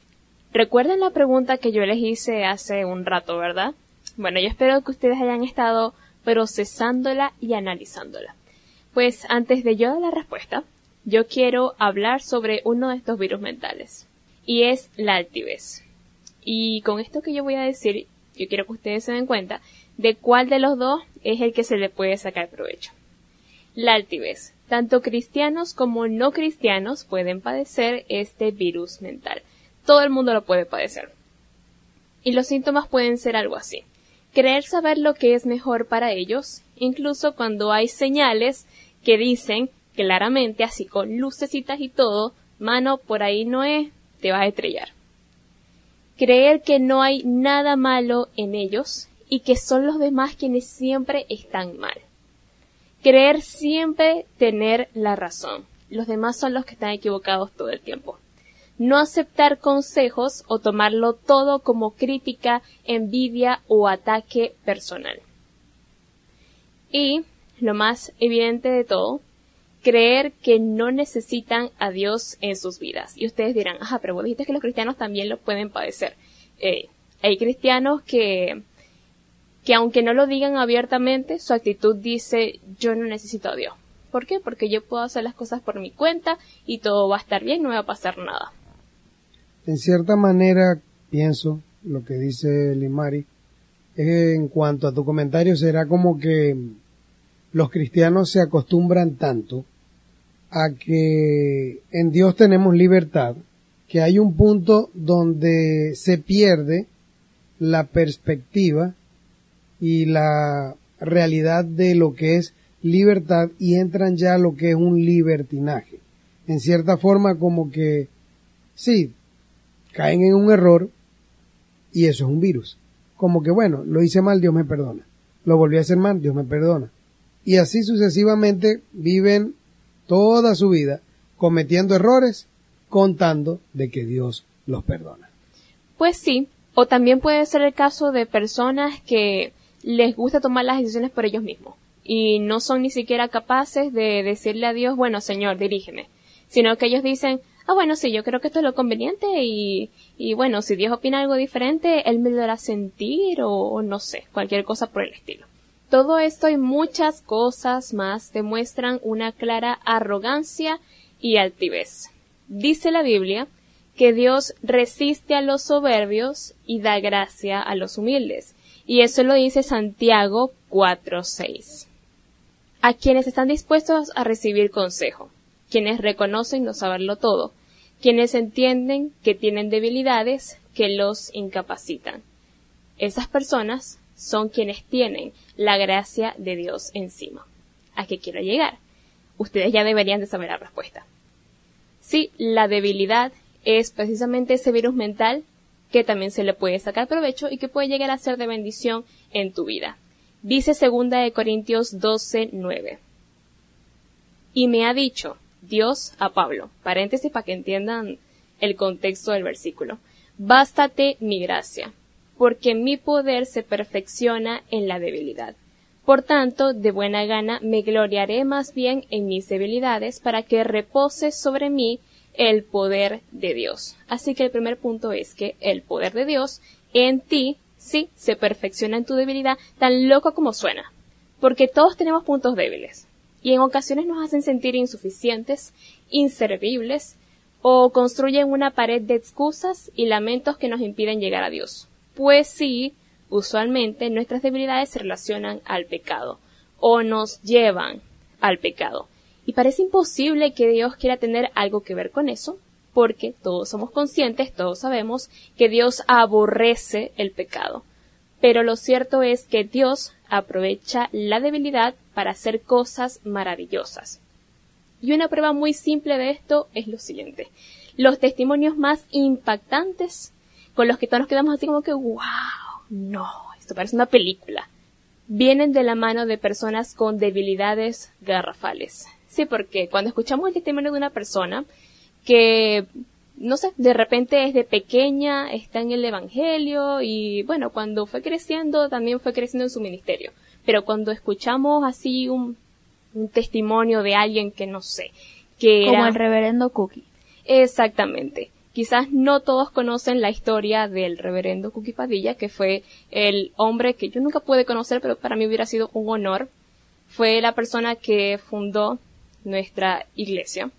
Speaker 4: Recuerden la pregunta que yo les hice hace un rato, ¿verdad? Bueno, yo espero que ustedes hayan estado procesándola y analizándola. Pues antes de yo dar la respuesta, yo quiero hablar sobre uno de estos virus mentales, y es la altivez. Y con esto que yo voy a decir, yo quiero que ustedes se den cuenta de cuál de los dos es el que se le puede sacar provecho. La altivez. Tanto cristianos como no cristianos pueden padecer este virus mental. Todo el mundo lo puede padecer. Y los síntomas pueden ser algo así. Creer saber lo que es mejor para ellos, incluso cuando hay señales que dicen claramente, así con lucecitas y todo, mano, por ahí no es, te vas a estrellar. Creer que no hay nada malo en ellos y que son los demás quienes siempre están mal. Creer siempre tener la razón. Los demás son los que están equivocados todo el tiempo. No aceptar consejos o tomarlo todo como crítica, envidia o ataque personal. Y, lo más evidente de todo, creer que no necesitan a Dios en sus vidas. Y ustedes dirán, ajá, pero vos dijiste que los cristianos también lo pueden padecer. Eh, hay cristianos que, que aunque no lo digan abiertamente, su actitud dice, yo no necesito a Dios. ¿Por qué? Porque yo puedo hacer las cosas por mi cuenta y todo va a estar bien, no me va a pasar nada.
Speaker 5: En cierta manera, pienso, lo que dice Limari, en cuanto a tu comentario, será como que los cristianos se acostumbran tanto a que en Dios tenemos libertad, que hay un punto donde se pierde la perspectiva y la realidad de lo que es libertad y entran ya lo que es un libertinaje. En cierta forma como que, sí, caen en un error y eso es un virus. Como que bueno, lo hice mal, Dios me perdona. Lo volví a hacer mal, Dios me perdona. Y así sucesivamente viven toda su vida cometiendo errores, contando de que Dios los perdona.
Speaker 4: Pues sí, o también puede ser el caso de personas que les gusta tomar las decisiones por ellos mismos y no son ni siquiera capaces de decirle a Dios, bueno, Señor, dirígeme, sino que ellos dicen, ah, bueno, sí, yo creo que esto es lo conveniente y, y bueno, si Dios opina algo diferente, Él me lo hará sentir o, o no sé, cualquier cosa por el estilo. Todo esto y muchas cosas más demuestran una clara arrogancia y altivez. Dice la Biblia que Dios resiste a los soberbios y da gracia a los humildes. Y eso lo dice Santiago 4.6. A quienes están dispuestos a recibir consejo, quienes reconocen no saberlo todo, quienes entienden que tienen debilidades que los incapacitan. Esas personas son quienes tienen la gracia de Dios encima. ¿A qué quiero llegar? Ustedes ya deberían de saber la respuesta. Sí, la debilidad es precisamente ese virus mental que también se le puede sacar provecho y que puede llegar a ser de bendición en tu vida. Dice segunda de Corintios 12, 9. Y me ha dicho Dios a Pablo, paréntesis para que entiendan el contexto del versículo, bástate mi gracia, porque mi poder se perfecciona en la debilidad. Por tanto, de buena gana me gloriaré más bien en mis debilidades para que repose sobre mí el poder de Dios. Así que el primer punto es que el poder de Dios en ti sí se perfecciona en tu debilidad, tan loco como suena. Porque todos tenemos puntos débiles. Y en ocasiones nos hacen sentir insuficientes, inservibles, o construyen una pared de excusas y lamentos que nos impiden llegar a Dios. Pues sí, usualmente nuestras debilidades se relacionan al pecado, o nos llevan al pecado. Y parece imposible que Dios quiera tener algo que ver con eso, porque todos somos conscientes, todos sabemos que Dios aborrece el pecado. Pero lo cierto es que Dios aprovecha la debilidad para hacer cosas maravillosas. Y una prueba muy simple de esto es lo siguiente. Los testimonios más impactantes con los que todos nos quedamos así como que, wow, no, esto parece una película, vienen de la mano de personas con debilidades garrafales. Sí, porque cuando escuchamos el testimonio de una persona que, no sé, de repente es de pequeña, está en el Evangelio y bueno, cuando fue creciendo también fue creciendo en su ministerio. Pero cuando escuchamos así un, un testimonio de alguien que no sé, que
Speaker 6: Como
Speaker 4: era...
Speaker 6: el reverendo Cookie.
Speaker 4: Exactamente. Quizás no todos conocen la historia del reverendo Cookie Padilla, que fue el hombre que yo nunca pude conocer, pero para mí hubiera sido un honor. Fue la persona que fundó nuestra iglesia.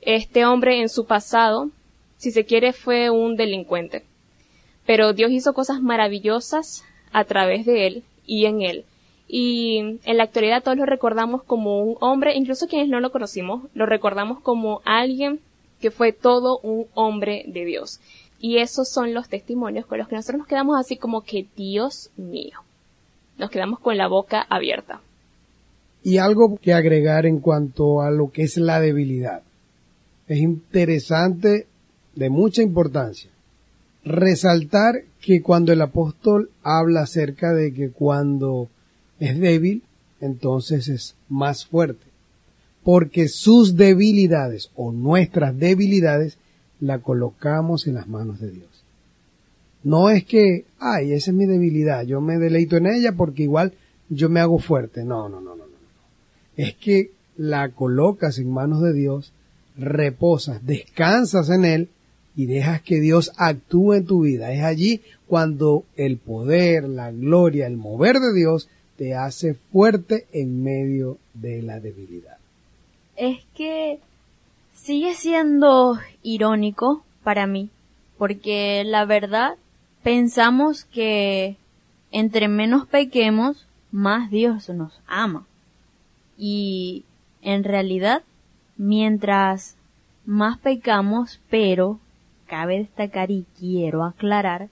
Speaker 4: Este hombre en su pasado, si se quiere, fue un delincuente. Pero Dios hizo cosas maravillosas a través de él y en él. Y en la actualidad todos lo recordamos como un hombre, incluso quienes no lo conocimos, lo recordamos como alguien que fue todo un hombre de Dios. Y esos son los testimonios con los que nosotros nos quedamos así como que Dios mío. Nos quedamos con la boca abierta.
Speaker 5: Y algo que agregar en cuanto a lo que es la debilidad. Es interesante, de mucha importancia, resaltar que cuando el apóstol habla acerca de que cuando es débil, entonces es más fuerte. Porque sus debilidades o nuestras debilidades la colocamos en las manos de Dios. No es que, ay, esa es mi debilidad, yo me deleito en ella porque igual yo me hago fuerte. No, no, no, no. Es que la colocas en manos de Dios, reposas, descansas en Él y dejas que Dios actúe en tu vida. Es allí cuando el poder, la gloria, el mover de Dios te hace fuerte en medio de la debilidad.
Speaker 6: Es que sigue siendo irónico para mí, porque la verdad pensamos que entre menos pequemos, más Dios nos ama. Y en realidad, mientras más pecamos, pero cabe destacar y quiero aclarar,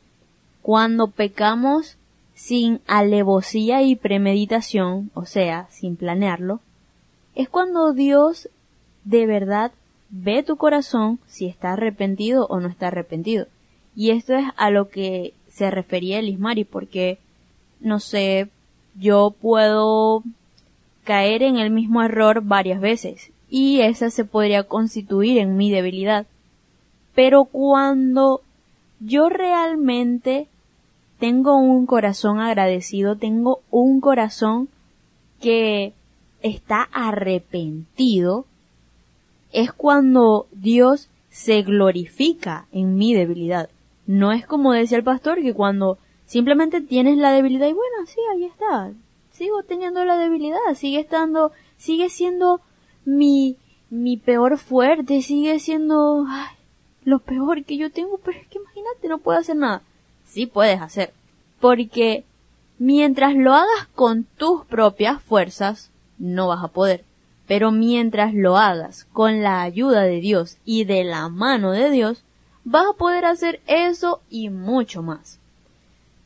Speaker 6: cuando pecamos sin alevosía y premeditación, o sea, sin planearlo, es cuando Dios de verdad ve tu corazón si está arrepentido o no está arrepentido. Y esto es a lo que se refería el Ismari, porque, no sé, yo puedo caer en el mismo error varias veces, y esa se podría constituir en mi debilidad. Pero cuando yo realmente tengo un corazón agradecido, tengo un corazón que está arrepentido, es cuando Dios se glorifica en mi debilidad. No es como decía el pastor que cuando simplemente tienes la debilidad y bueno, sí, ahí está. Sigo teniendo la debilidad, sigue estando, sigue siendo mi, mi peor fuerte, sigue siendo ay, lo peor que yo tengo, pero es que imagínate, no puedo hacer nada. Sí puedes hacer, porque mientras lo hagas con tus propias fuerzas, no vas a poder. Pero mientras lo hagas con la ayuda de Dios y de la mano de Dios, vas a poder hacer eso y mucho más.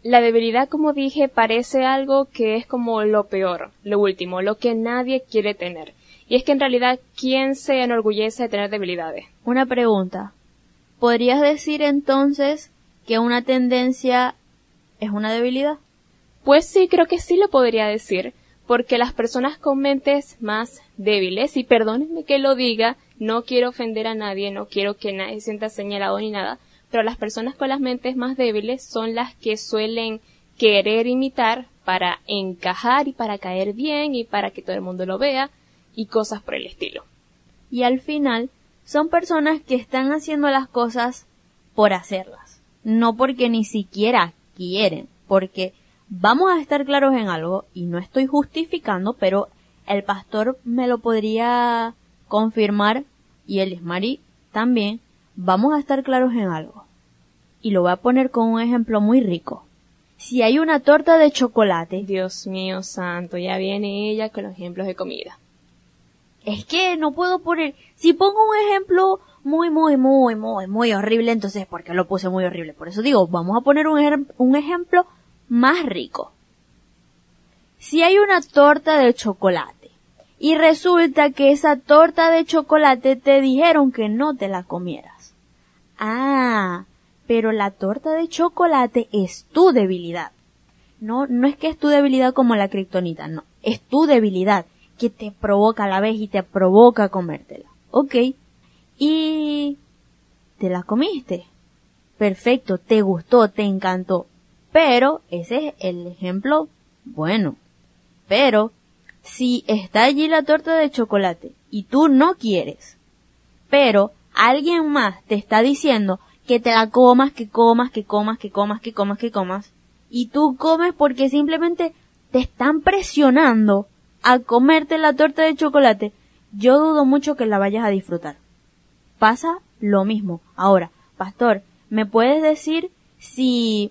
Speaker 4: La debilidad, como dije, parece algo que es como lo peor, lo último, lo que nadie quiere tener. Y es que en realidad, ¿quién se enorgullece de tener debilidades?
Speaker 6: Una pregunta. ¿Podrías decir entonces que una tendencia es una debilidad?
Speaker 4: Pues sí, creo que sí lo podría decir, porque las personas con mentes más débiles, y perdónenme que lo diga, no quiero ofender a nadie, no quiero que nadie se sienta señalado ni nada, pero las personas con las mentes más débiles son las que suelen querer imitar para encajar y para caer bien y para que todo el mundo lo vea y cosas por el estilo.
Speaker 6: Y al final son personas que están haciendo las cosas por hacerlas, no porque ni siquiera quieren, porque vamos a estar claros en algo, y no estoy justificando, pero el pastor me lo podría confirmar, y el Ismari también, vamos a estar claros en algo. Y lo voy a poner con un ejemplo muy rico. Si hay una torta de chocolate,
Speaker 4: Dios mío santo, ya viene ella con los ejemplos de comida.
Speaker 6: es que no puedo poner, si pongo un ejemplo muy, muy, muy, muy, muy horrible, entonces, ¿por qué lo puse muy horrible? Por eso digo, vamos a poner un, un ejemplo más rico. Si hay una torta de chocolate y resulta que esa torta de chocolate te dijeron que no te la comieras. Ah, pero la torta de chocolate es tu debilidad. No, no es que es tu debilidad como la kriptonita, no. Es tu debilidad que te provoca a la vez y te provoca comértela. Ok. Y te la comiste. Perfecto, te gustó, te encantó. Pero ese es el ejemplo bueno. Pero si está allí la torta de chocolate y tú no quieres, pero alguien más te está diciendo que te la comas, que comas, que comas, que comas, que comas, que comas, y tú comes porque simplemente te están presionando a comerte la torta de chocolate, yo dudo mucho que la vayas a disfrutar. Pasa lo mismo. Ahora, pastor, ¿me puedes decir si,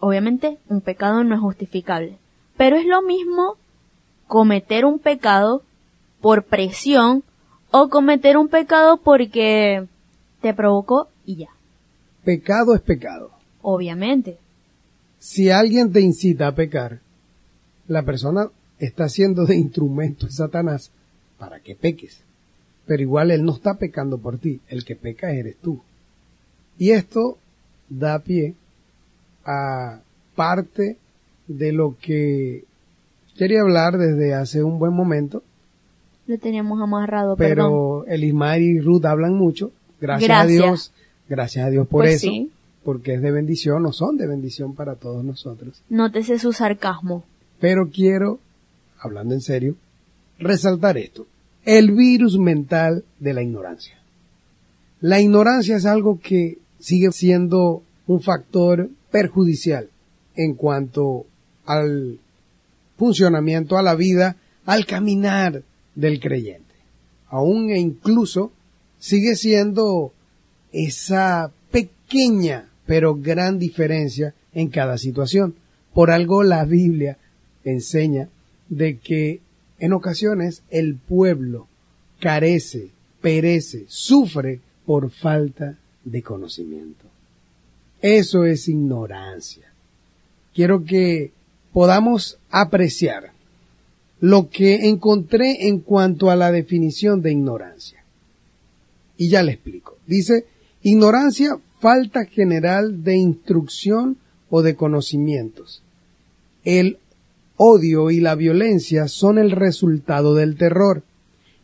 Speaker 6: obviamente, un pecado no es justificable, pero es lo mismo cometer un pecado por presión o cometer un pecado porque te provocó y ya.
Speaker 5: Pecado es pecado.
Speaker 6: Obviamente.
Speaker 5: Si alguien te incita a pecar, la persona está siendo de instrumento de Satanás para que peques. Pero igual él no está pecando por ti, el que peca eres tú. Y esto da pie a parte de lo que quería hablar desde hace un buen momento,
Speaker 6: Lo teníamos amarrado, perdón.
Speaker 5: pero Elismar y Ruth hablan mucho. Gracias,
Speaker 6: Gracias.
Speaker 5: a Dios, gracias a Dios por
Speaker 4: Pues
Speaker 5: eso,
Speaker 4: sí.
Speaker 5: porque es de bendición, o son de bendición para todos nosotros.
Speaker 6: Nótese su sarcasmo.
Speaker 5: Pero quiero, hablando en serio, resaltar esto. El virus mental de la ignorancia. La ignorancia es algo que sigue siendo un factor perjudicial en cuanto al funcionamiento, a la vida, al caminar del creyente. Aún e incluso sigue siendo esa pequeña pero gran diferencia en cada situación. Por algo la Biblia enseña de que en ocasiones el pueblo carece, perece, sufre por falta de conocimiento. Eso es ignorancia. Quiero que podamos apreciar lo que encontré en cuanto a la definición de ignorancia. Y ya le explico. Dice, ignorancia, falta general de instrucción o de conocimientos. El odio y la violencia son el resultado del terror.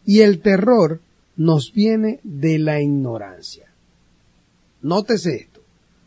Speaker 5: Y el terror nos viene de la ignorancia. Nótese esto.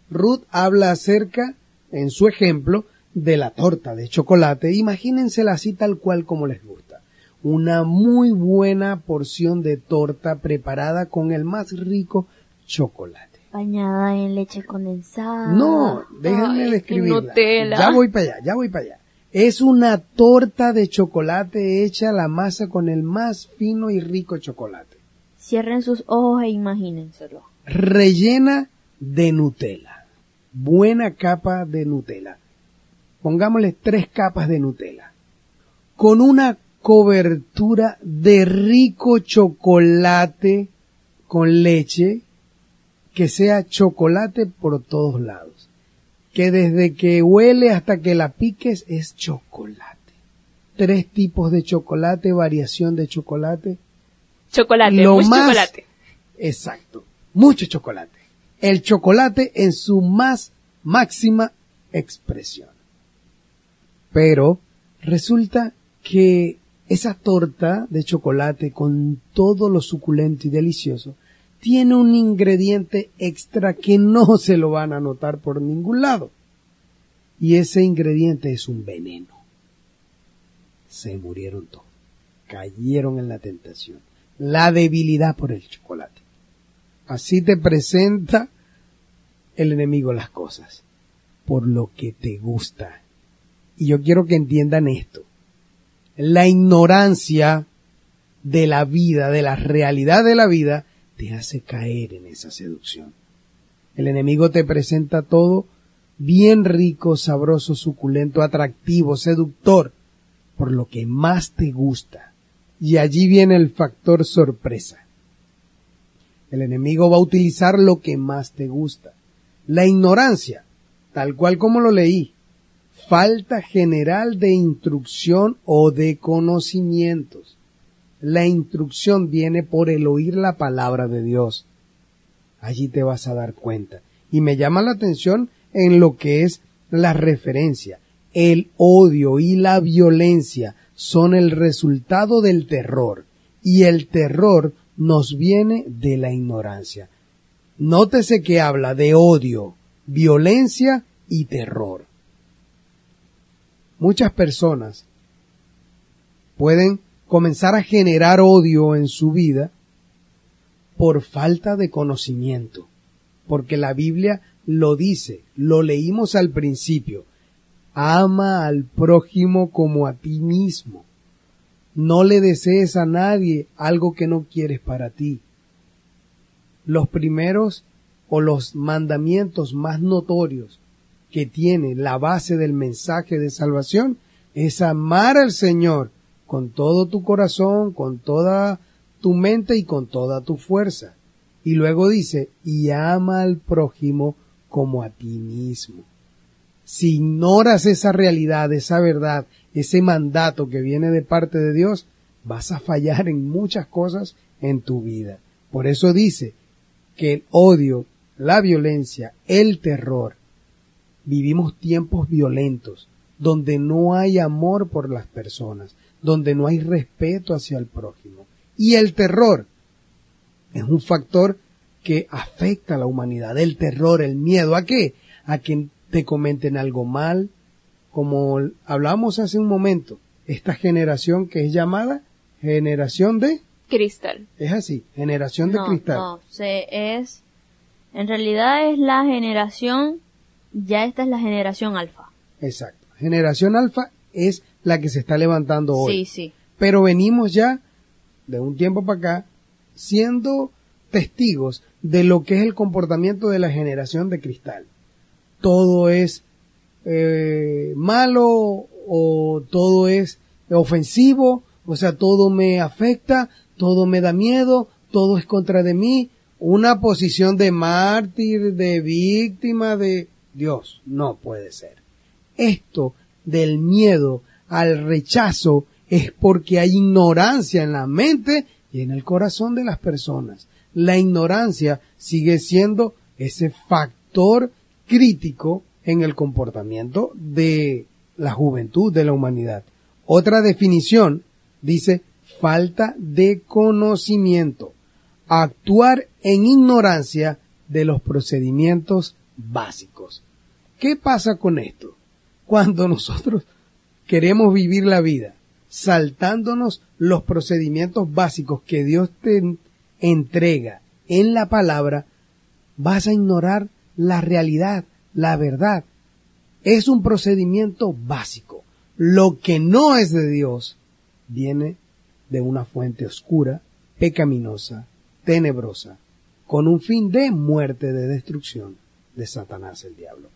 Speaker 5: Ruth habla acerca, en su ejemplo, de la torta de chocolate. Imagínensela así tal cual como les gusta. Una muy buena porción de torta preparada con el más rico chocolate.
Speaker 6: Bañada en leche condensada.
Speaker 5: No, déjenme
Speaker 4: Ay,
Speaker 5: describirla. Ya voy para allá, ya voy para allá. Es una torta de chocolate hecha la masa con el más fino y rico chocolate.
Speaker 6: Cierren sus ojos e imagínenselo.
Speaker 5: Rellena de Nutella. Buena capa de Nutella. Pongámosle tres capas de Nutella. Con una cobertura de rico chocolate con leche que sea chocolate por todos lados. Que desde que huele hasta que la piques es chocolate. Tres tipos de chocolate, variación de chocolate.
Speaker 4: Chocolate,
Speaker 5: Lo
Speaker 4: mucho
Speaker 5: más-
Speaker 4: chocolate.
Speaker 5: Exacto. Mucho chocolate. El chocolate en su más máxima expresión. Pero resulta que esa torta de chocolate con todo lo suculento y delicioso tiene un ingrediente extra que no se lo van a notar por ningún lado. Y ese ingrediente es un veneno. Se murieron todos. Cayeron en la tentación. La debilidad por el chocolate. Así te presenta el enemigo las cosas, por lo que te gusta. Y yo quiero que entiendan esto. La ignorancia de la vida, de la realidad de la vida, te hace caer en esa seducción. El enemigo te presenta todo bien rico, sabroso, suculento, atractivo, seductor, por lo que más te gusta. Y allí viene el factor sorpresa. El enemigo va a utilizar lo que más te gusta. La ignorancia, tal cual como lo leí, falta general de instrucción o de conocimientos. La instrucción viene por el oír la palabra de Dios. Allí te vas a dar cuenta. Y me llama la atención en lo que es la referencia. El odio y la violencia son el resultado del terror. Y el terror nos viene de la ignorancia. Nótese que habla de odio, violencia y terror. Muchas personas pueden comenzar a generar odio en su vida por falta de conocimiento, porque la Biblia lo dice, lo leímos al principio, ama al prójimo como a ti mismo. No le desees a nadie algo que no quieres para ti. Los primeros o los mandamientos más notorios que tiene la base del mensaje de salvación es amar al Señor con todo tu corazón, con toda tu mente y con toda tu fuerza. Y luego dice, y ama al prójimo como a ti mismo. Si ignoras esa realidad, esa verdad, ese mandato que viene de parte de Dios, vas a fallar en muchas cosas en tu vida. Por eso dice que el odio, la violencia, el terror, vivimos tiempos violentos, donde no hay amor por las personas, donde no hay respeto hacia el prójimo. Y el terror es un factor que afecta a la humanidad. El terror, el miedo, ¿a qué? A que te comenten algo mal, como hablamos hace un momento, esta generación que es llamada generación de
Speaker 4: cristal.
Speaker 5: Es así, generación de cristal.
Speaker 6: No, se es, en realidad es la generación, ya esta es la generación alfa.
Speaker 5: Exacto. Generación alfa es la que se está levantando hoy.
Speaker 6: Sí, sí.
Speaker 5: Pero venimos ya de un tiempo para acá siendo testigos de lo que es el comportamiento de la generación de cristal. Todo es eh, malo o todo es ofensivo, o sea, todo me afecta, todo me da miedo, todo es contra de mí, una posición de mártir, de víctima, de Dios, no puede ser. Esto del miedo al rechazo es porque hay ignorancia en la mente y en el corazón de las personas. La ignorancia sigue siendo ese factor crítico en el comportamiento de la juventud, de la humanidad. Otra definición dice falta de conocimiento, actuar en ignorancia de los procedimientos básicos. ¿Qué pasa con esto? Cuando nosotros queremos vivir la vida saltándonos los procedimientos básicos que Dios te entrega en la palabra, vas a ignorar la realidad, la verdad. Es un procedimiento básico. Lo que no es de Dios viene de una fuente oscura, pecaminosa, tenebrosa, con un fin de muerte, de destrucción de Satanás el diablo.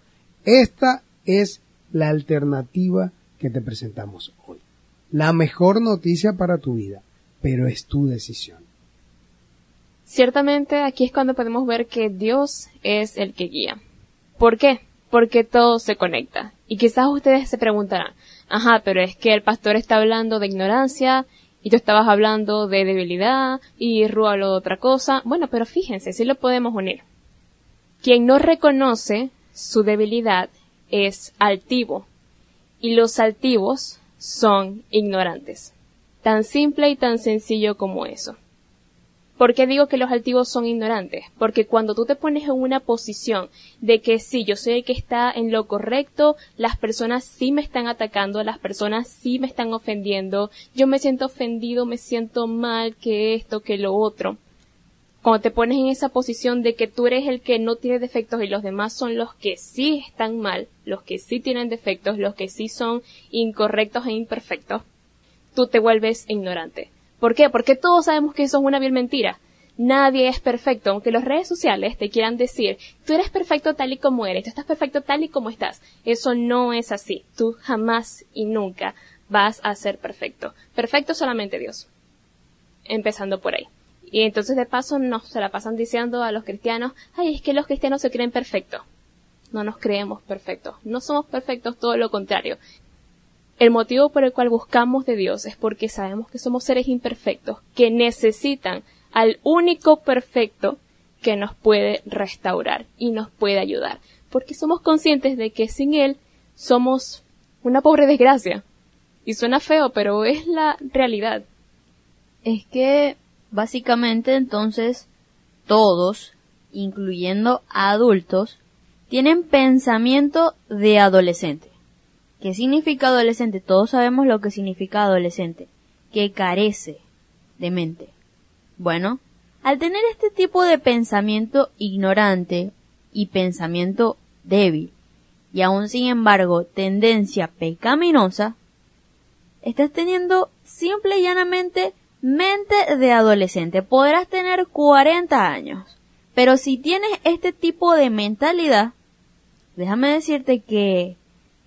Speaker 5: Esta es la alternativa que te presentamos hoy. La mejor noticia para tu vida, pero es tu decisión.
Speaker 4: Ciertamente aquí es cuando podemos ver que Dios es el que guía. ¿Por qué? Porque todo se conecta. Y quizás ustedes se preguntarán, ajá, pero es que el pastor está hablando de ignorancia y tú estabas hablando de debilidad y Ru habló de otra cosa. Bueno, pero fíjense, si lo podemos unir. Quien no reconoce su debilidad es altivo y los altivos son ignorantes. Tan simple y tan sencillo como eso. ¿Por qué digo que los altivos son ignorantes? Porque cuando tú te pones en una posición de que sí, yo soy el que está en lo correcto, las personas sí me están atacando, las personas sí me están ofendiendo, yo me siento ofendido, me siento mal, que esto, que lo otro. Cuando te pones en esa posición de que tú eres el que no tiene defectos y los demás son los que sí están mal, los que sí tienen defectos, los que sí son incorrectos e imperfectos, tú te vuelves ignorante. ¿Por qué? Porque todos sabemos que eso es una vil mentira. Nadie es perfecto, aunque las redes sociales te quieran decir, tú eres perfecto tal y como eres, tú estás perfecto tal y como estás. Eso no es así. Tú jamás y nunca vas a ser perfecto. Perfecto solamente Dios. Empezando por ahí. Y entonces de paso nos se la pasan diciendo a los cristianos, ay, es que los cristianos se creen perfectos. No nos creemos perfectos. No somos perfectos, todo lo contrario. El motivo por el cual buscamos de Dios es porque sabemos que somos seres imperfectos, que necesitan al único perfecto que nos puede restaurar y nos puede ayudar, porque somos conscientes de que sin Él somos una pobre desgracia. Y suena feo, pero es la realidad.
Speaker 6: Es que, básicamente, entonces, todos, incluyendo adultos, tienen pensamiento de adolescente. ¿Qué significa adolescente? Todos sabemos lo que significa adolescente, que carece de mente. Bueno, al tener este tipo de pensamiento ignorante y pensamiento débil, y aún sin embargo tendencia pecaminosa, estás teniendo simple y llanamente mente de adolescente. Podrás tener 40 años, pero si tienes este tipo de mentalidad, déjame decirte que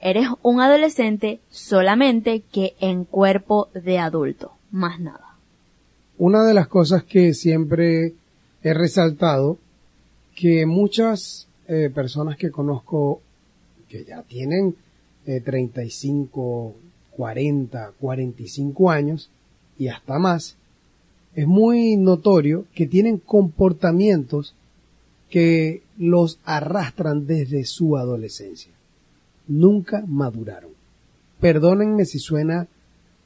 Speaker 6: eres un adolescente solamente que en cuerpo de adulto, más nada.
Speaker 5: Una de las cosas que siempre he resaltado, que muchas eh, personas que conozco que ya tienen eh, 35, 40, 45 años y hasta más, es muy notorio que tienen comportamientos que los arrastran desde su adolescencia. Nunca maduraron. Perdónenme si suena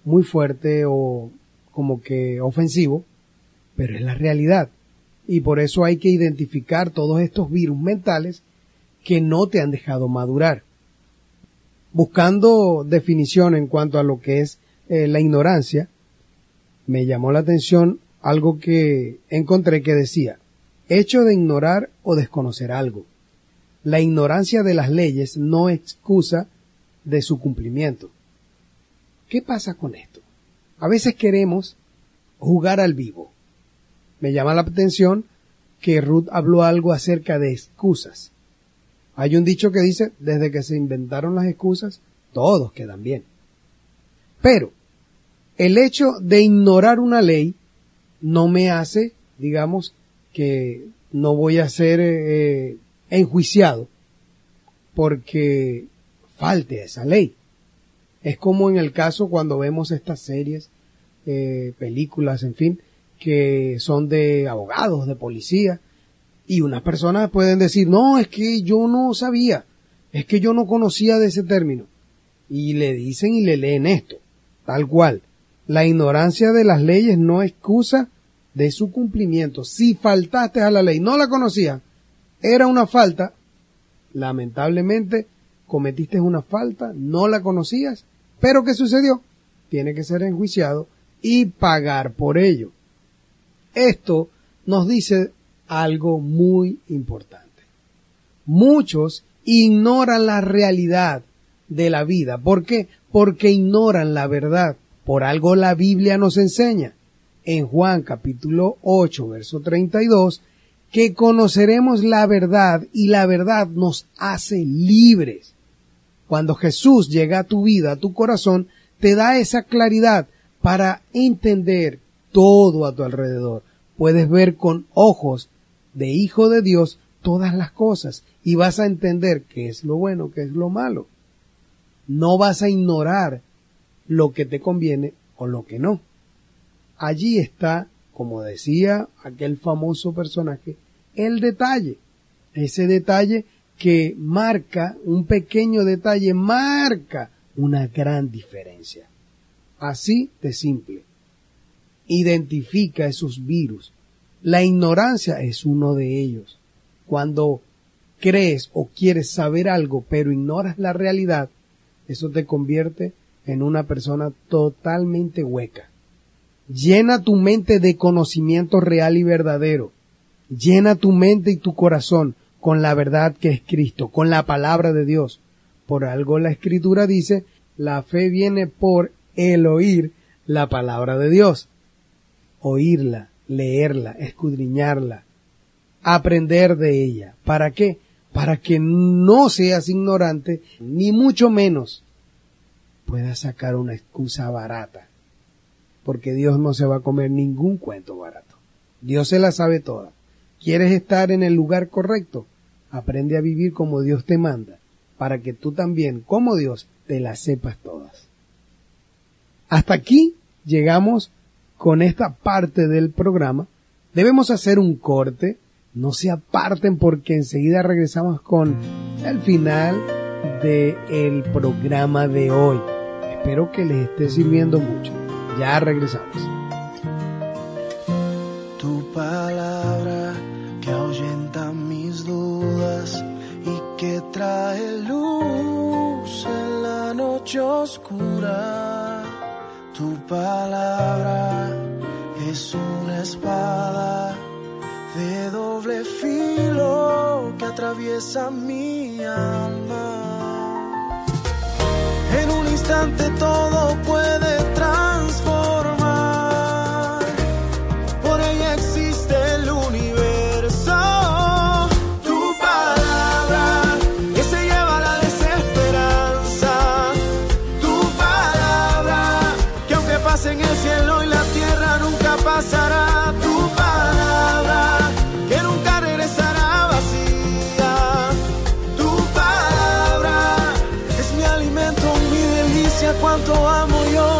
Speaker 5: muy fuerte o como que ofensivo, pero es la realidad. Y por eso hay que identificar todos estos virus mentales que no te han dejado madurar. Buscando definición en cuanto a lo que es eh, la ignorancia, me llamó la atención algo que encontré que decía, hecho de ignorar o desconocer algo. La ignorancia de las leyes no excusa de su cumplimiento. ¿Qué pasa con esto? A veces queremos jugar al vivo. Me llama la atención que Ruth habló algo acerca de excusas. Hay un dicho que dice, desde que se inventaron las excusas, todos quedan bien. Pero el hecho de ignorar una ley no me hace, digamos, que no voy a ser eh, enjuiciado porque falte esa ley. Es como en el caso cuando vemos estas series, eh, películas, en fin, que son de abogados, de policía, y unas personas pueden decir, no, es que yo no sabía, es que yo no conocía de ese término. Y le dicen y le leen esto, tal cual. La ignorancia de las leyes no excusa de su cumplimiento. Si faltaste a la ley, no la conocía, era una falta, lamentablemente cometiste una falta, no la conocías, pero ¿qué sucedió? Tiene que ser enjuiciado y pagar por ello. Esto nos dice algo muy importante. Muchos ignoran la realidad de la vida. ¿Por qué? Porque ignoran la verdad. Por algo la Biblia nos enseña en Juan capítulo 8, verso 32, que conoceremos la verdad y la verdad nos hace libres. Cuando Jesús llega a tu vida, a tu corazón, te da esa claridad para entender todo a tu alrededor. Puedes ver con ojos de hijo de Dios todas las cosas y vas a entender qué es lo bueno, qué es lo malo. No vas a ignorar lo que te conviene o lo que no. Allí está, como decía aquel famoso personaje, el detalle. Ese detalle que marca, un pequeño detalle marca una gran diferencia. Así de simple. Identifica esos virus. La ignorancia es uno de ellos. Cuando crees o quieres saber algo pero ignoras la realidad, eso te convierte en una persona totalmente hueca. Llena tu mente de conocimiento real y verdadero. Llena tu mente y tu corazón con la verdad que es Cristo, con la palabra de Dios. Por algo la escritura dice, la fe viene por el oír la palabra de Dios. Oírla, leerla, escudriñarla, aprender de ella. ¿Para qué? Para que no seas ignorante, ni mucho menos puedas sacar una excusa barata. Porque Dios no se va a comer ningún cuento barato. Dios se la sabe toda. ¿Quieres estar en el lugar correcto? Aprende a vivir como Dios te manda, para que tú también, como Dios, te las sepas todas. Hasta aquí llegamos con esta parte del programa. Debemos hacer un corte. No se aparten porque enseguida regresamos con el final del programa de hoy. Espero que les esté sirviendo mucho. Ya regresamos.
Speaker 9: Tu palabra que ahuyenta mis dudas y que trae luz en la noche oscura. Tu palabra es una espada de doble filo que atraviesa mi alma. En un instante todo puede Cuánto amo yo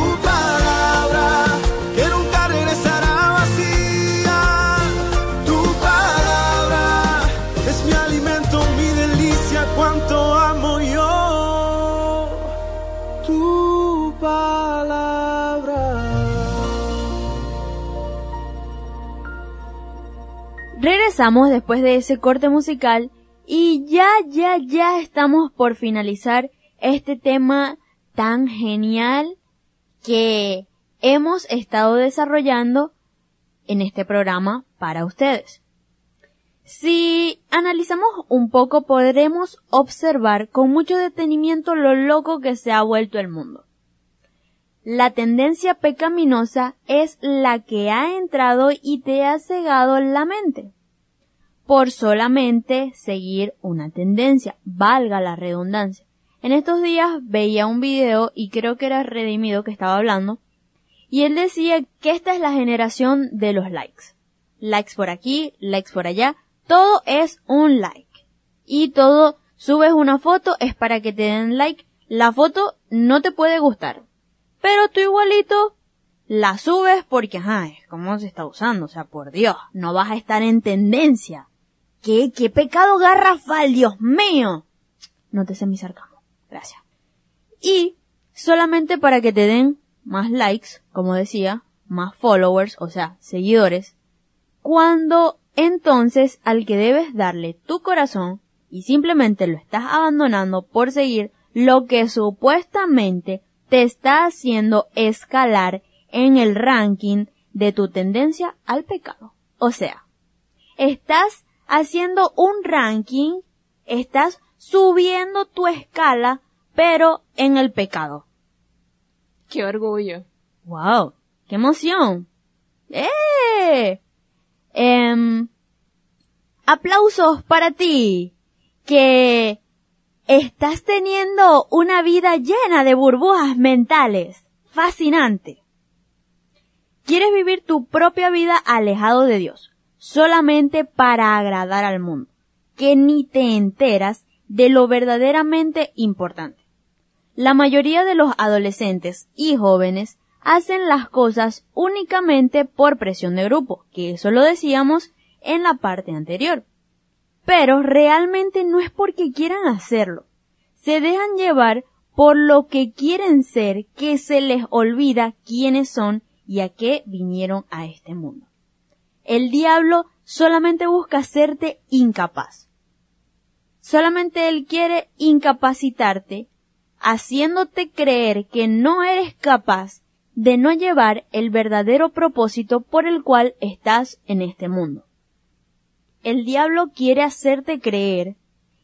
Speaker 6: Regresamos después de ese corte musical y ya, ya, ya estamos por finalizar este tema tan genial que hemos estado desarrollando en este programa para ustedes. Si analizamos un poco podremos observar con mucho detenimiento lo loco que se ha vuelto el mundo. La tendencia pecaminosa es la que ha entrado y te ha cegado la mente por solamente seguir una tendencia, valga la redundancia. En estos días veía un video y creo que era Redimido que estaba hablando Y él decía que esta es la generación de los likes. Likes por aquí, likes por allá. Todo es un like. Y todo, subes una foto, es para que te den like. La foto no te puede gustar. Pero tú igualito la subes porque, ajá, es como se está usando. O sea, por Dios, no vas a estar en tendencia. ¿Qué, qué pecado garrafal, Dios mío? No te sé mi sarcasmo. Gracias. Y solamente para que te den más likes, como decía, más followers, o sea, seguidores, cuando entonces al que debes darle tu corazón y simplemente lo estás abandonando por seguir lo que supuestamente te está haciendo escalar en el ranking de tu tendencia al pecado. O sea, estás haciendo un ranking, estás subiendo tu escala, pero en el pecado.
Speaker 4: Qué orgullo.
Speaker 6: ¡Wow! ¡Qué emoción! ¡Eh! Em, aplausos para ti, que estás teniendo una vida llena de burbujas mentales. Fascinante. Quieres vivir tu propia vida alejado de Dios, solamente para agradar al mundo, que ni te enteras de lo verdaderamente importante. La mayoría de los adolescentes y jóvenes hacen las cosas únicamente por presión de grupo, que eso lo decíamos en la parte anterior. Pero realmente no es porque quieran hacerlo. Se dejan llevar por lo que quieren ser que se les olvida quiénes son y a qué vinieron a este mundo. El diablo solamente busca hacerte incapaz. Solamente él quiere incapacitarte, haciéndote creer que no eres capaz de no llevar el verdadero propósito por el cual estás en este mundo. El diablo quiere hacerte creer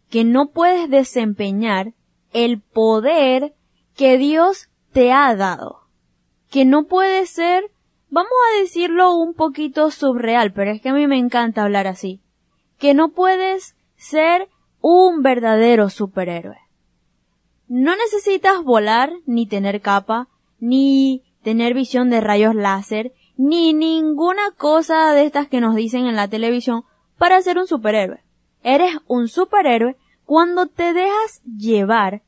Speaker 6: que no puedes desempeñar el poder que Dios te ha dado. Que no puedes ser, vamos a decirlo un poquito subreal, pero es que a mí me encanta hablar así. Que no puedes ser un verdadero superhéroe. No necesitas volar, ni tener capa, ni tener visión de rayos láser, ni ninguna cosa de estas que nos dicen en la televisión para ser un superhéroe. Eres un superhéroe cuando te dejas llevar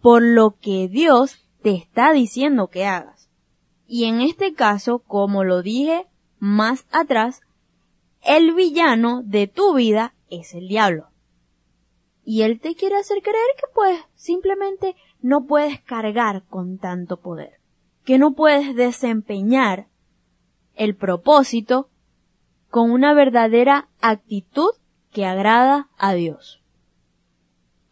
Speaker 6: por lo que Dios te está diciendo que hagas. Y en este caso, como lo dije más atrás, el villano de tu vida es el diablo. Y él te quiere hacer creer que pues simplemente no puedes cargar con tanto poder que no puedes desempeñar el propósito con una verdadera actitud que agrada a Dios.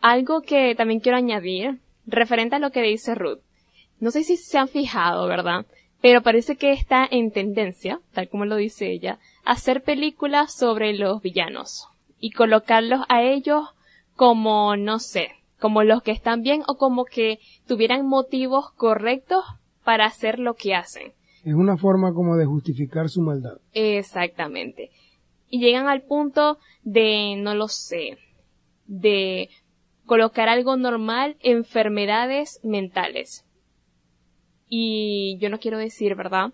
Speaker 4: Algo que también quiero añadir, referente a lo que dice Ruth. No sé si se han fijado, ¿verdad? Pero parece que está en tendencia, tal como lo dice ella, hacer películas sobre los villanos y colocarlos a ellos como, no sé, como los que están bien o como que tuvieran motivos correctos para hacer lo que hacen.
Speaker 5: Es una forma como de justificar su maldad.
Speaker 4: Exactamente. Y llegan al punto de, no lo sé, de colocar algo normal, enfermedades mentales. Y yo no quiero decir, ¿verdad?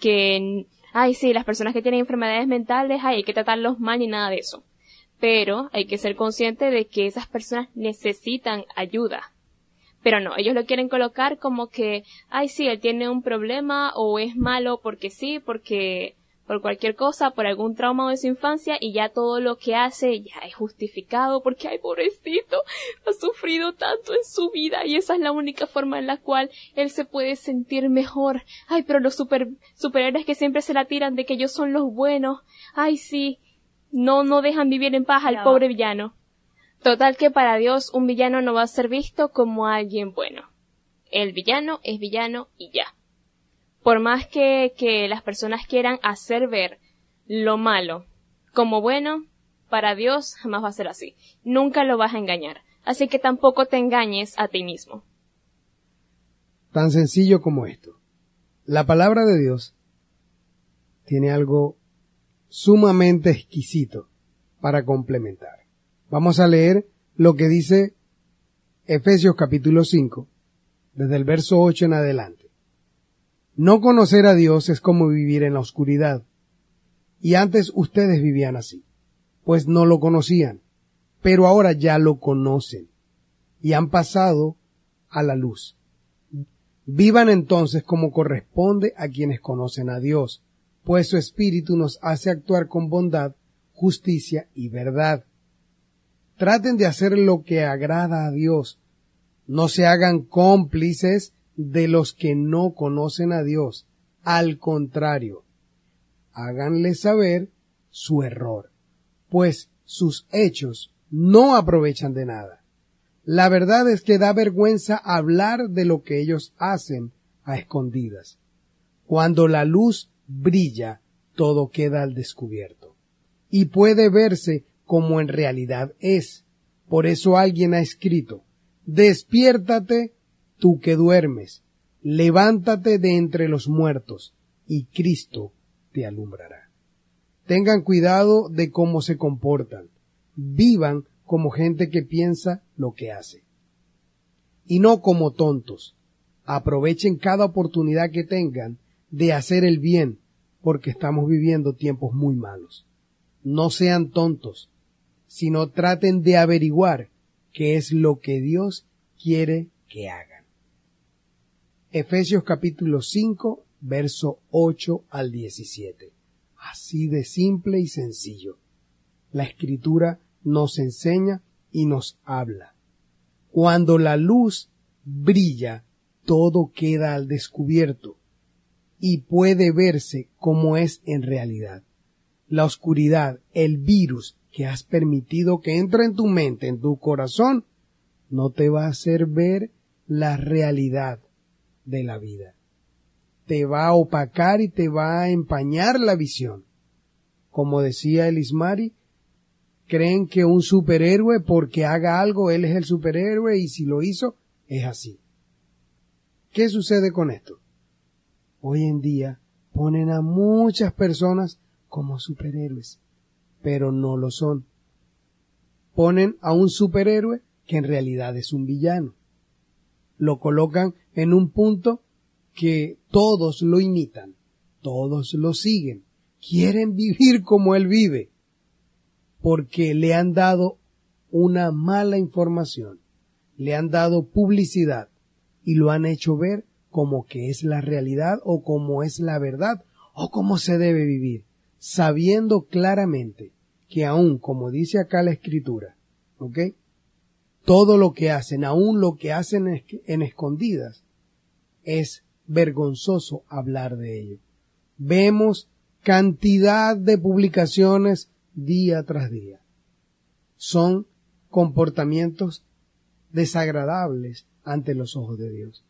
Speaker 4: Que, ay, sí, las personas que tienen enfermedades mentales, ay, hay que tratarlos mal ni nada de eso. Pero hay que ser consciente de que esas personas necesitan ayuda. Pero no, ellos lo quieren colocar como que, ay sí, él tiene un problema o es malo porque sí, porque por cualquier cosa, por algún trauma de su infancia y ya todo lo que hace ya es justificado porque, ay pobrecito, ha sufrido tanto en su vida y esa es la única forma en la cual él se puede sentir mejor. Ay, pero los super, superhéroes que siempre se la tiran de que ellos son los buenos. Ay sí, no, no dejan vivir en paz al pobre villano. Total que para Dios un villano no va a ser visto como alguien bueno. El villano es villano y ya. Por más que, las personas quieran hacer ver lo malo como bueno, para Dios jamás va a ser así. Nunca lo vas a engañar. Así que tampoco te engañes a ti mismo.
Speaker 5: Tan sencillo como esto. La palabra de Dios tiene algo sumamente exquisito para complementar. Vamos a leer lo que dice Efesios capítulo 5, desde el verso 8 en adelante. No conocer a Dios es como vivir en la oscuridad. Y antes ustedes vivían así, pues no lo conocían, pero ahora ya lo conocen y han pasado a la luz. Vivan entonces como corresponde a quienes conocen a Dios, pues su Espíritu nos hace actuar con bondad, justicia y verdad. Traten de hacer lo que agrada a Dios. No se hagan cómplices de los que no conocen a Dios. Al contrario, háganle saber su error, pues sus hechos no aprovechan de nada. La verdad es que da vergüenza hablar de lo que ellos hacen a escondidas. Cuando la luz brilla, todo queda al descubierto y puede verse como en realidad es. Por eso alguien ha escrito, despiértate tú que duermes, levántate de entre los muertos, y Cristo te alumbrará. Tengan cuidado de cómo se comportan, vivan como gente que piensa lo que hace. Y no como tontos. Aprovechen cada oportunidad que tengan de hacer el bien, porque estamos viviendo tiempos muy malos. No sean tontos, sino traten de averiguar qué es lo que Dios quiere que hagan. Efesios capítulo 5, verso 8 al 17. Así de simple y sencillo. La escritura nos enseña y nos habla. Cuando la luz brilla, todo queda al descubierto y puede verse como es en realidad. La oscuridad, el virus que has permitido que entre en tu mente, en tu corazón, no te va a hacer ver la realidad de la vida. Te va a opacar y te va a empañar la visión. Como decía Elismari, creen que un superhéroe porque haga algo, él es el superhéroe y si lo hizo, es así. ¿Qué sucede con esto? Hoy en día ponen a muchas personas como superhéroes, pero no lo son. Ponen a un superhéroe que en realidad es un villano. Lo colocan en un punto que todos lo imitan, todos lo siguen, quieren vivir como él vive, porque le han dado una mala información, le han dado publicidad y lo han hecho ver como que es la realidad o como es la verdad o como se debe vivir, sabiendo claramente que aún, como dice acá la escritura, ¿ok? Todo lo que hacen, aún lo que hacen en escondidas, es vergonzoso hablar de ello. Vemos cantidad de publicaciones día tras día. Son comportamientos desagradables ante los ojos de Dios.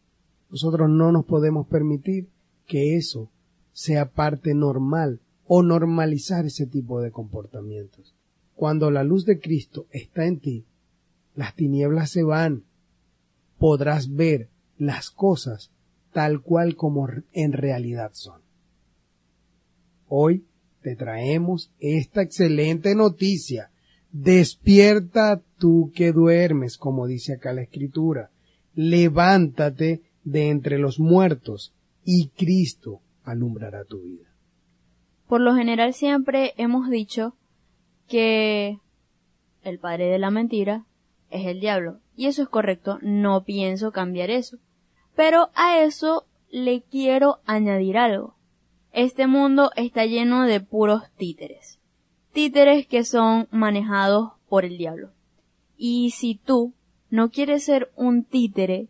Speaker 5: Nosotros no nos podemos permitir que eso sea parte normal o normalizar ese tipo de comportamientos. Cuando la luz de Cristo está en ti, las tinieblas se van. Podrás ver las cosas tal cual como en realidad son. Hoy te traemos esta excelente noticia. Despierta tú que duermes, como dice acá la escritura. Levántate de entre los muertos y Cristo alumbrará tu vida.
Speaker 6: Por lo general siempre hemos dicho que el padre de la mentira es el diablo. Y eso es correcto, no pienso cambiar eso. Pero a eso le quiero añadir algo. Este mundo está lleno de puros títeres. Títeres que son manejados por el diablo. Y si tú no quieres ser un títere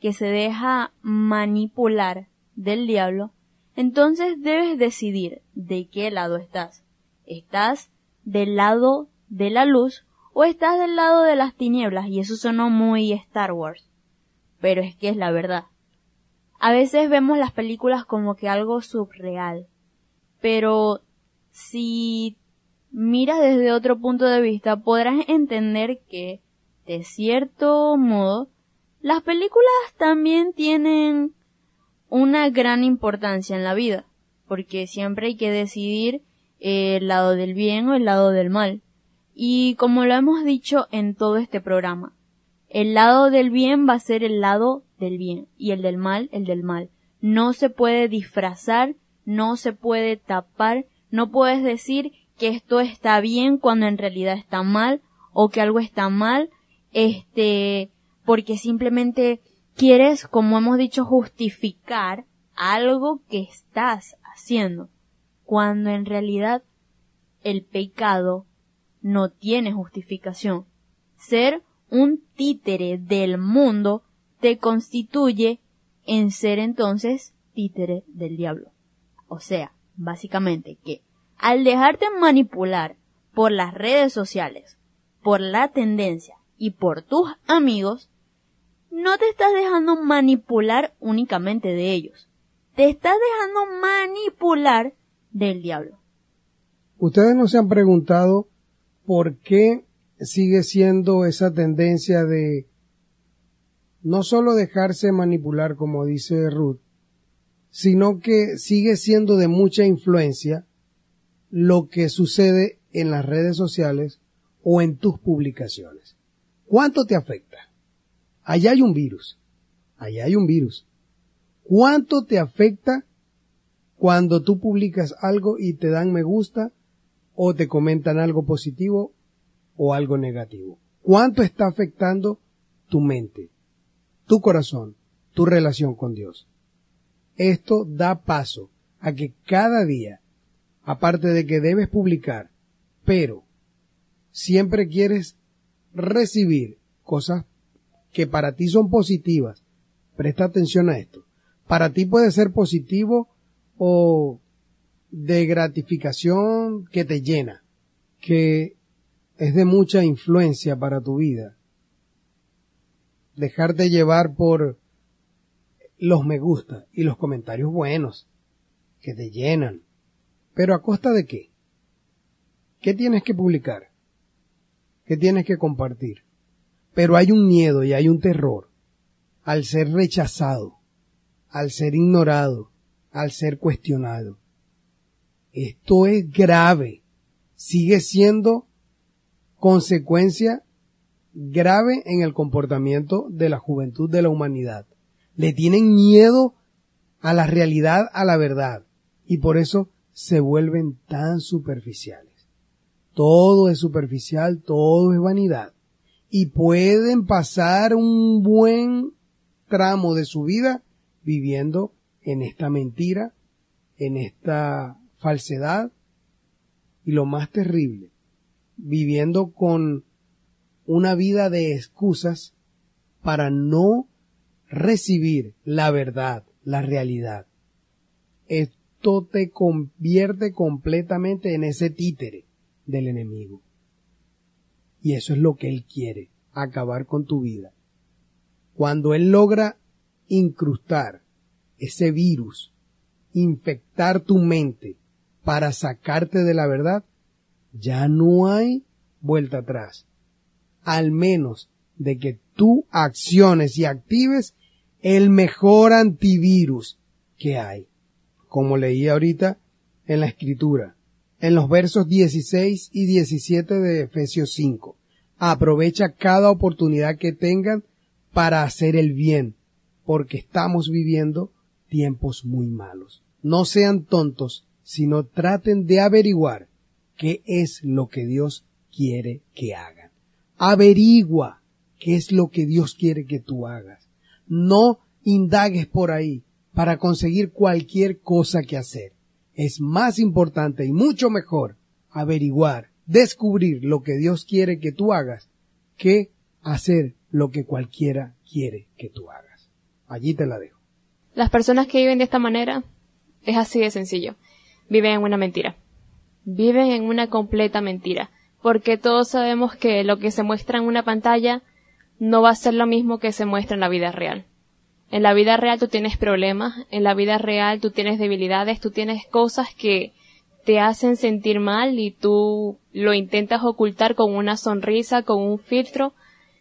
Speaker 6: que se deja manipular del diablo, entonces debes decidir de qué lado estás. ¿Estás del lado de la luz o estás del lado de las tinieblas? Y eso sonó muy Star Wars. Pero es que es la verdad. A veces vemos las películas como que algo subreal. Pero si miras desde otro punto de vista podrás entender que, de cierto modo, las películas también tienen una gran importancia en la vida, porque siempre hay que decidir el lado del bien o el lado del mal. Y como lo hemos dicho en todo este programa, el lado del bien va a ser el lado del bien y el del mal el del mal. no se puede disfrazar, no se puede tapar, no puedes decir que esto está bien cuando en realidad está mal o que algo está mal, este, porque simplemente quieres, como hemos dicho, justificar algo que estás haciendo, cuando en realidad el pecado no tiene justificación. Ser un títere del mundo te constituye en ser entonces títere del diablo. O sea, básicamente que al dejarte manipular por las redes sociales, por la tendencia y por tus amigos, no te estás dejando manipular únicamente de ellos, te estás dejando manipular del diablo.
Speaker 5: Ustedes no se han preguntado por qué sigue siendo esa tendencia de no solo dejarse manipular, como dice Ruth, sino que sigue siendo de mucha influencia lo que sucede en las redes sociales o en tus publicaciones. ¿Cuánto te afecta? Allá hay un virus. Allá hay un virus. ¿Cuánto te afecta cuando tú publicas algo y te dan me gusta o te comentan algo positivo o algo negativo? ¿Cuánto está afectando tu mente, tu corazón, tu relación con Dios? Esto da paso a que cada día aparte de que debes publicar, pero siempre quieres recibir cosas que para ti son positivas, presta atención a esto. Para ti puede ser positivo o de gratificación que te llena, que es de mucha influencia para tu vida. Dejarte llevar por los me gusta y los comentarios buenos que te llenan, pero a costa de qué? ¿Qué tienes que publicar? ¿Qué tienes que compartir? Pero hay un miedo y hay un terror al ser rechazado, al ser ignorado, al ser cuestionado. Esto es grave. Sigue siendo consecuencia grave en el comportamiento de la juventud de la humanidad. Le tienen miedo a la realidad, a la verdad. Y por eso se vuelven tan superficiales. Todo es superficial, todo es vanidad. Y pueden pasar un buen tramo de su vida viviendo en esta mentira, en esta falsedad y lo más terrible, viviendo con una vida de excusas para no recibir la verdad, la realidad te convierte completamente en ese títere del enemigo. Y eso es lo que él quiere, acabar con tu vida. Cuando él logra incrustar ese virus, infectar tu mente para sacarte de la verdad, ya no hay vuelta atrás. Al menos de que tú acciones y actives el mejor antivirus que hay como leí ahorita en la escritura, en los versos 16 y 17 de Efesios 5. Aprovecha cada oportunidad que tengan para hacer el bien, porque estamos viviendo tiempos muy malos. No sean tontos, sino traten de averiguar qué es lo que Dios quiere que hagan. Averigua qué es lo que Dios quiere que tú hagas. No indagues por ahí para conseguir cualquier cosa que hacer. Es más importante y mucho mejor averiguar, descubrir lo que Dios quiere que tú hagas que hacer lo que cualquiera quiere que tú hagas. Allí te la dejo.
Speaker 4: Las personas que viven de esta manera es así de sencillo. Viven en una mentira. Viven en una completa mentira. Porque todos sabemos que lo que se muestra en una pantalla no va a ser lo mismo que se muestra en la vida real. En la vida real tú tienes problemas, en la vida real tú tienes debilidades, tú tienes cosas que te hacen sentir mal y tú lo intentas ocultar con una sonrisa, con un filtro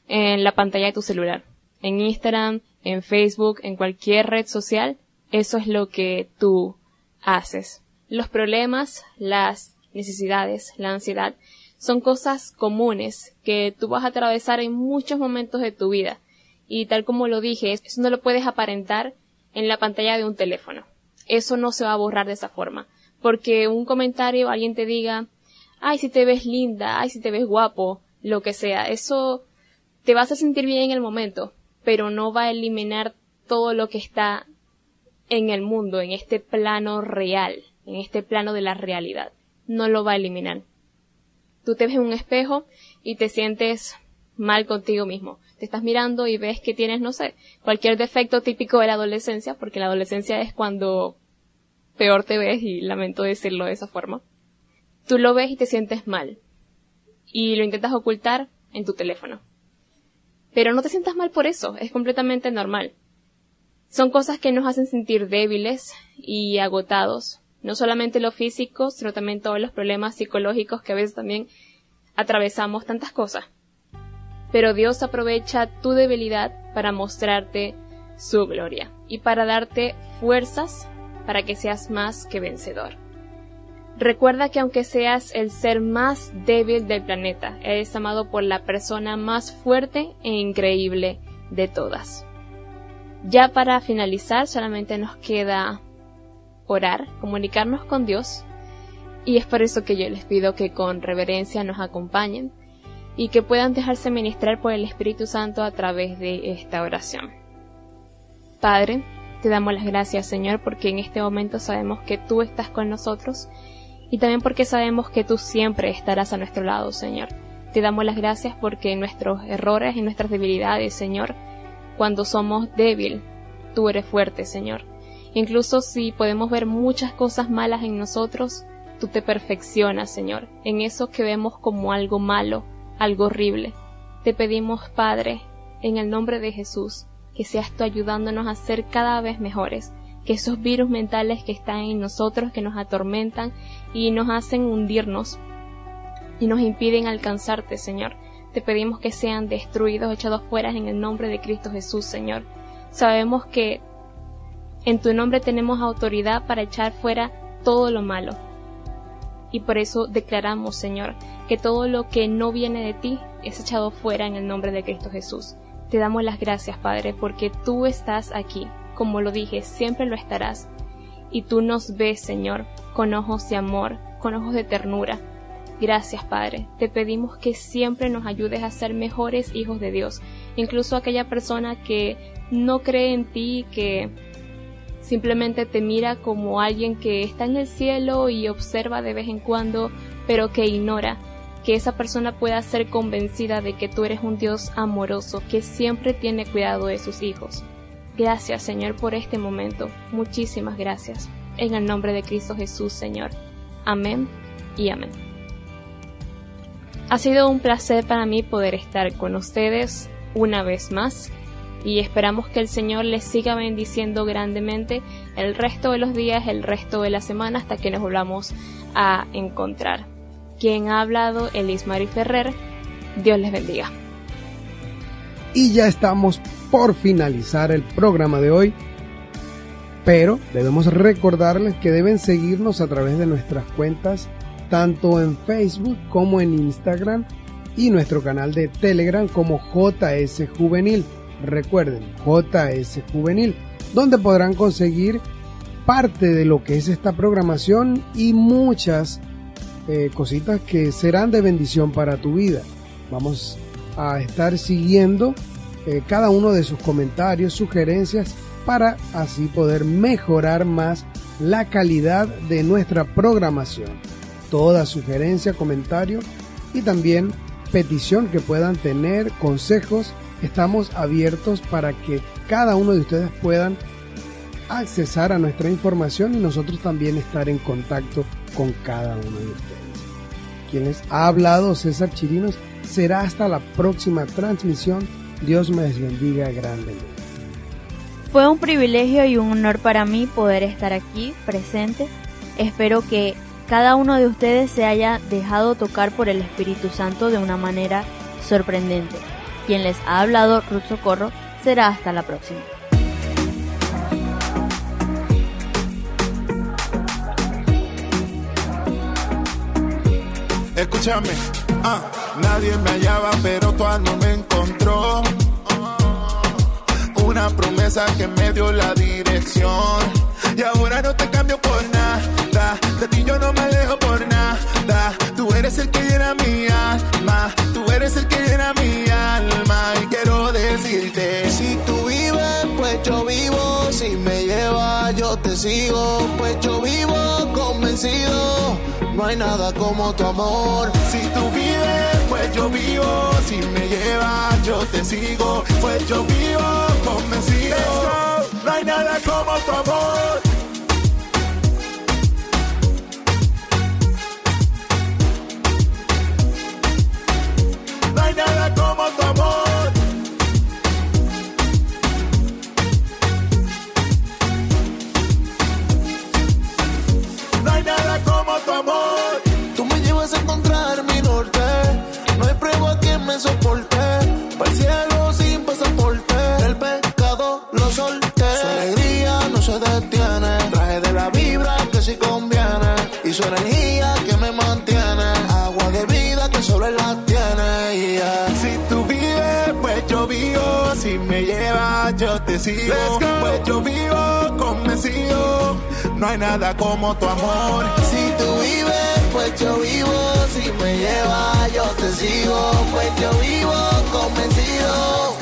Speaker 4: en la pantalla de tu celular. En Instagram, en Facebook, en cualquier red social, eso es lo que tú haces. Los problemas, las necesidades, la ansiedad, son cosas comunes que tú vas a atravesar en muchos momentos de tu vida y tal como lo dije, eso no lo puedes aparentar en la pantalla de un teléfono. Eso no se va a borrar de esa forma. Porque un comentario, alguien te diga, ay, si te ves linda, ay, si te ves guapo, lo que sea, eso te vas a sentir bien en el momento, pero no va a eliminar todo lo que está en el mundo, en este plano real, en este plano de la realidad. No lo va a eliminar. Tú te ves en un espejo y te sientes mal contigo mismo. Te estás mirando y ves que tienes, no sé, cualquier defecto típico de la adolescencia, porque la adolescencia es cuando peor te ves y lamento decirlo de esa forma. Tú lo ves y te sientes mal. Y lo intentas ocultar en tu teléfono. Pero no te sientas mal por eso, es completamente normal. Son cosas que nos hacen sentir débiles y agotados, no solamente lo físico, sino también todos los problemas psicológicos que a veces también atravesamos tantas cosas. Pero Dios aprovecha tu debilidad para mostrarte su gloria y para darte fuerzas para que seas más que vencedor. Recuerda que aunque seas el ser más débil del planeta, eres amado por la persona más fuerte e increíble de todas. Ya para finalizar, solamente nos queda orar, comunicarnos con Dios, y es por eso que yo les pido que con reverencia nos acompañen y que puedan dejarse ministrar por el Espíritu Santo a través de esta oración. Padre, te damos las gracias, Señor, porque en este momento sabemos que tú estás con nosotros y también porque sabemos que tú siempre estarás a nuestro lado, Señor. Te damos las gracias porque nuestros errores y nuestras debilidades, Señor, cuando somos débil, tú eres fuerte, Señor. Incluso si podemos ver muchas cosas malas en nosotros, tú te perfeccionas, Señor, en eso que vemos como algo malo, algo horrible. Te pedimos, Padre, en el nombre de Jesús, que seas tú ayudándonos a ser cada vez mejores, que esos virus mentales que están en nosotros, que nos atormentan y nos hacen hundirnos y nos impiden alcanzarte, Señor. Te pedimos que sean destruidos, echados fuera en el nombre de Cristo Jesús, Señor. Sabemos que en tu nombre tenemos autoridad para echar fuera todo lo malo. Y por eso declaramos, Señor, que todo lo que no viene de ti es echado fuera en el nombre de Cristo Jesús. Te damos las gracias, Padre, porque tú estás aquí como lo dije, siempre lo estarás. Y tú nos ves, Señor, con ojos de amor, con ojos de ternura. Gracias, Padre. Te pedimos que siempre nos ayudes a ser mejores hijos de Dios. Incluso aquella persona que no cree en ti, que simplemente te mira como alguien que está en el cielo y observa de vez en cuando, pero que ignora que esa persona pueda ser convencida de que tú eres un Dios amoroso que siempre tiene cuidado de sus hijos. Gracias, Señor, por este momento. Muchísimas gracias. En el nombre de Cristo Jesús, Señor. Amén y amén. Ha sido un placer para mí poder estar con ustedes una vez más y esperamos que el Señor les siga bendiciendo grandemente el resto de los días, el resto de la semana hasta que nos volvamos a encontrar. Quien ha hablado, Elismari Ferrer. Dios les bendiga.
Speaker 5: Y ya estamos por finalizar el programa de hoy. Pero debemos recordarles que deben seguirnos a través de nuestras cuentas tanto en Facebook como en Instagram y nuestro canal de Telegram como JS Juvenil. Recuerden, JS Juvenil, donde podrán conseguir parte de lo que es esta programación y muchas eh, cositas que serán de bendición para tu vida. Vamos a estar siguiendo eh, cada uno de sus comentarios, sugerencias, para así poder mejorar más la calidad de nuestra programación. Toda sugerencia, comentario y también petición que puedan tener, consejos, estamos abiertos para que cada uno de ustedes puedan accesar a nuestra información y nosotros también estar en contacto con cada uno de ustedes. Quienes ha hablado César Chirinos será hasta la próxima transmisión Dios me bendiga grandemente.
Speaker 6: Fue un privilegio y un honor para mí poder estar aquí presente. Espero que cada uno de ustedes se haya dejado tocar por el Espíritu Santo de una manera sorprendente. Quien les ha hablado, Ruth Socorro, será hasta la próxima.
Speaker 2: Escúchame, ah, nadie me hallaba, pero tu alma me encontró una promesa que me dio la dirección. Y ahora no te cambio por nada. De ti yo no me alejo por nada. Tú eres el que llena mi alma. Tú eres el que
Speaker 3: Si me llevas, yo te sigo. Pues yo vivo convencido. No hay nada como tu amor.
Speaker 2: Si tú vives, pues yo vivo. Si me llevas, yo te sigo. Pues yo vivo convencido. No hay nada como tu amor.
Speaker 3: Su energía que me mantiene. Agua de vida que solo él la tiene. yeah.
Speaker 2: Si tú vives, pues yo vivo. Si me llevas, yo te sigo. Pues yo vivo convencido. No hay nada como tu amor.
Speaker 3: Si tú vives, pues yo vivo. Si me llevas, yo te sigo. Pues yo vivo convencido.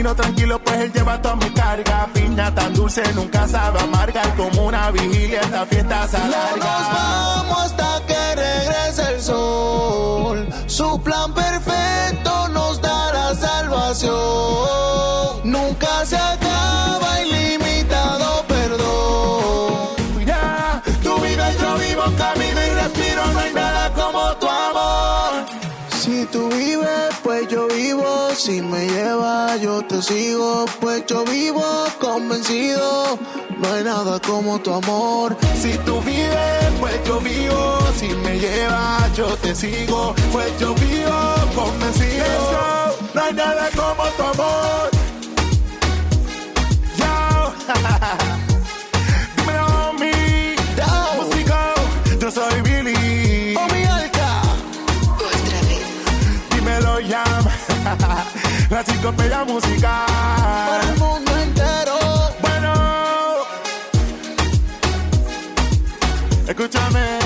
Speaker 2: Camino tranquilo, pues él lleva toda mi carga. Piña tan dulce, nunca sabe amargar. Como una vigilia, esta fiesta se
Speaker 3: No nos
Speaker 2: alarga.
Speaker 3: vamos hasta que regrese el sol. Su plan perfecto Si me llevas, yo te sigo. Pues yo vivo convencido. No hay nada como tu amor.
Speaker 2: Si tú vives, pues yo vivo. Si me llevas, yo te sigo. Pues yo vivo convencido. No hay nada como tu amor. Yo, La enciclopedia
Speaker 3: Para
Speaker 2: musical.
Speaker 3: el mundo entero.
Speaker 2: Bueno, escúchame.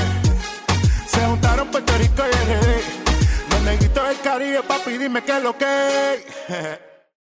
Speaker 2: Se juntaron Puerto Rico y RD. Los negritos del Caribe, papi, dime qué es lo que.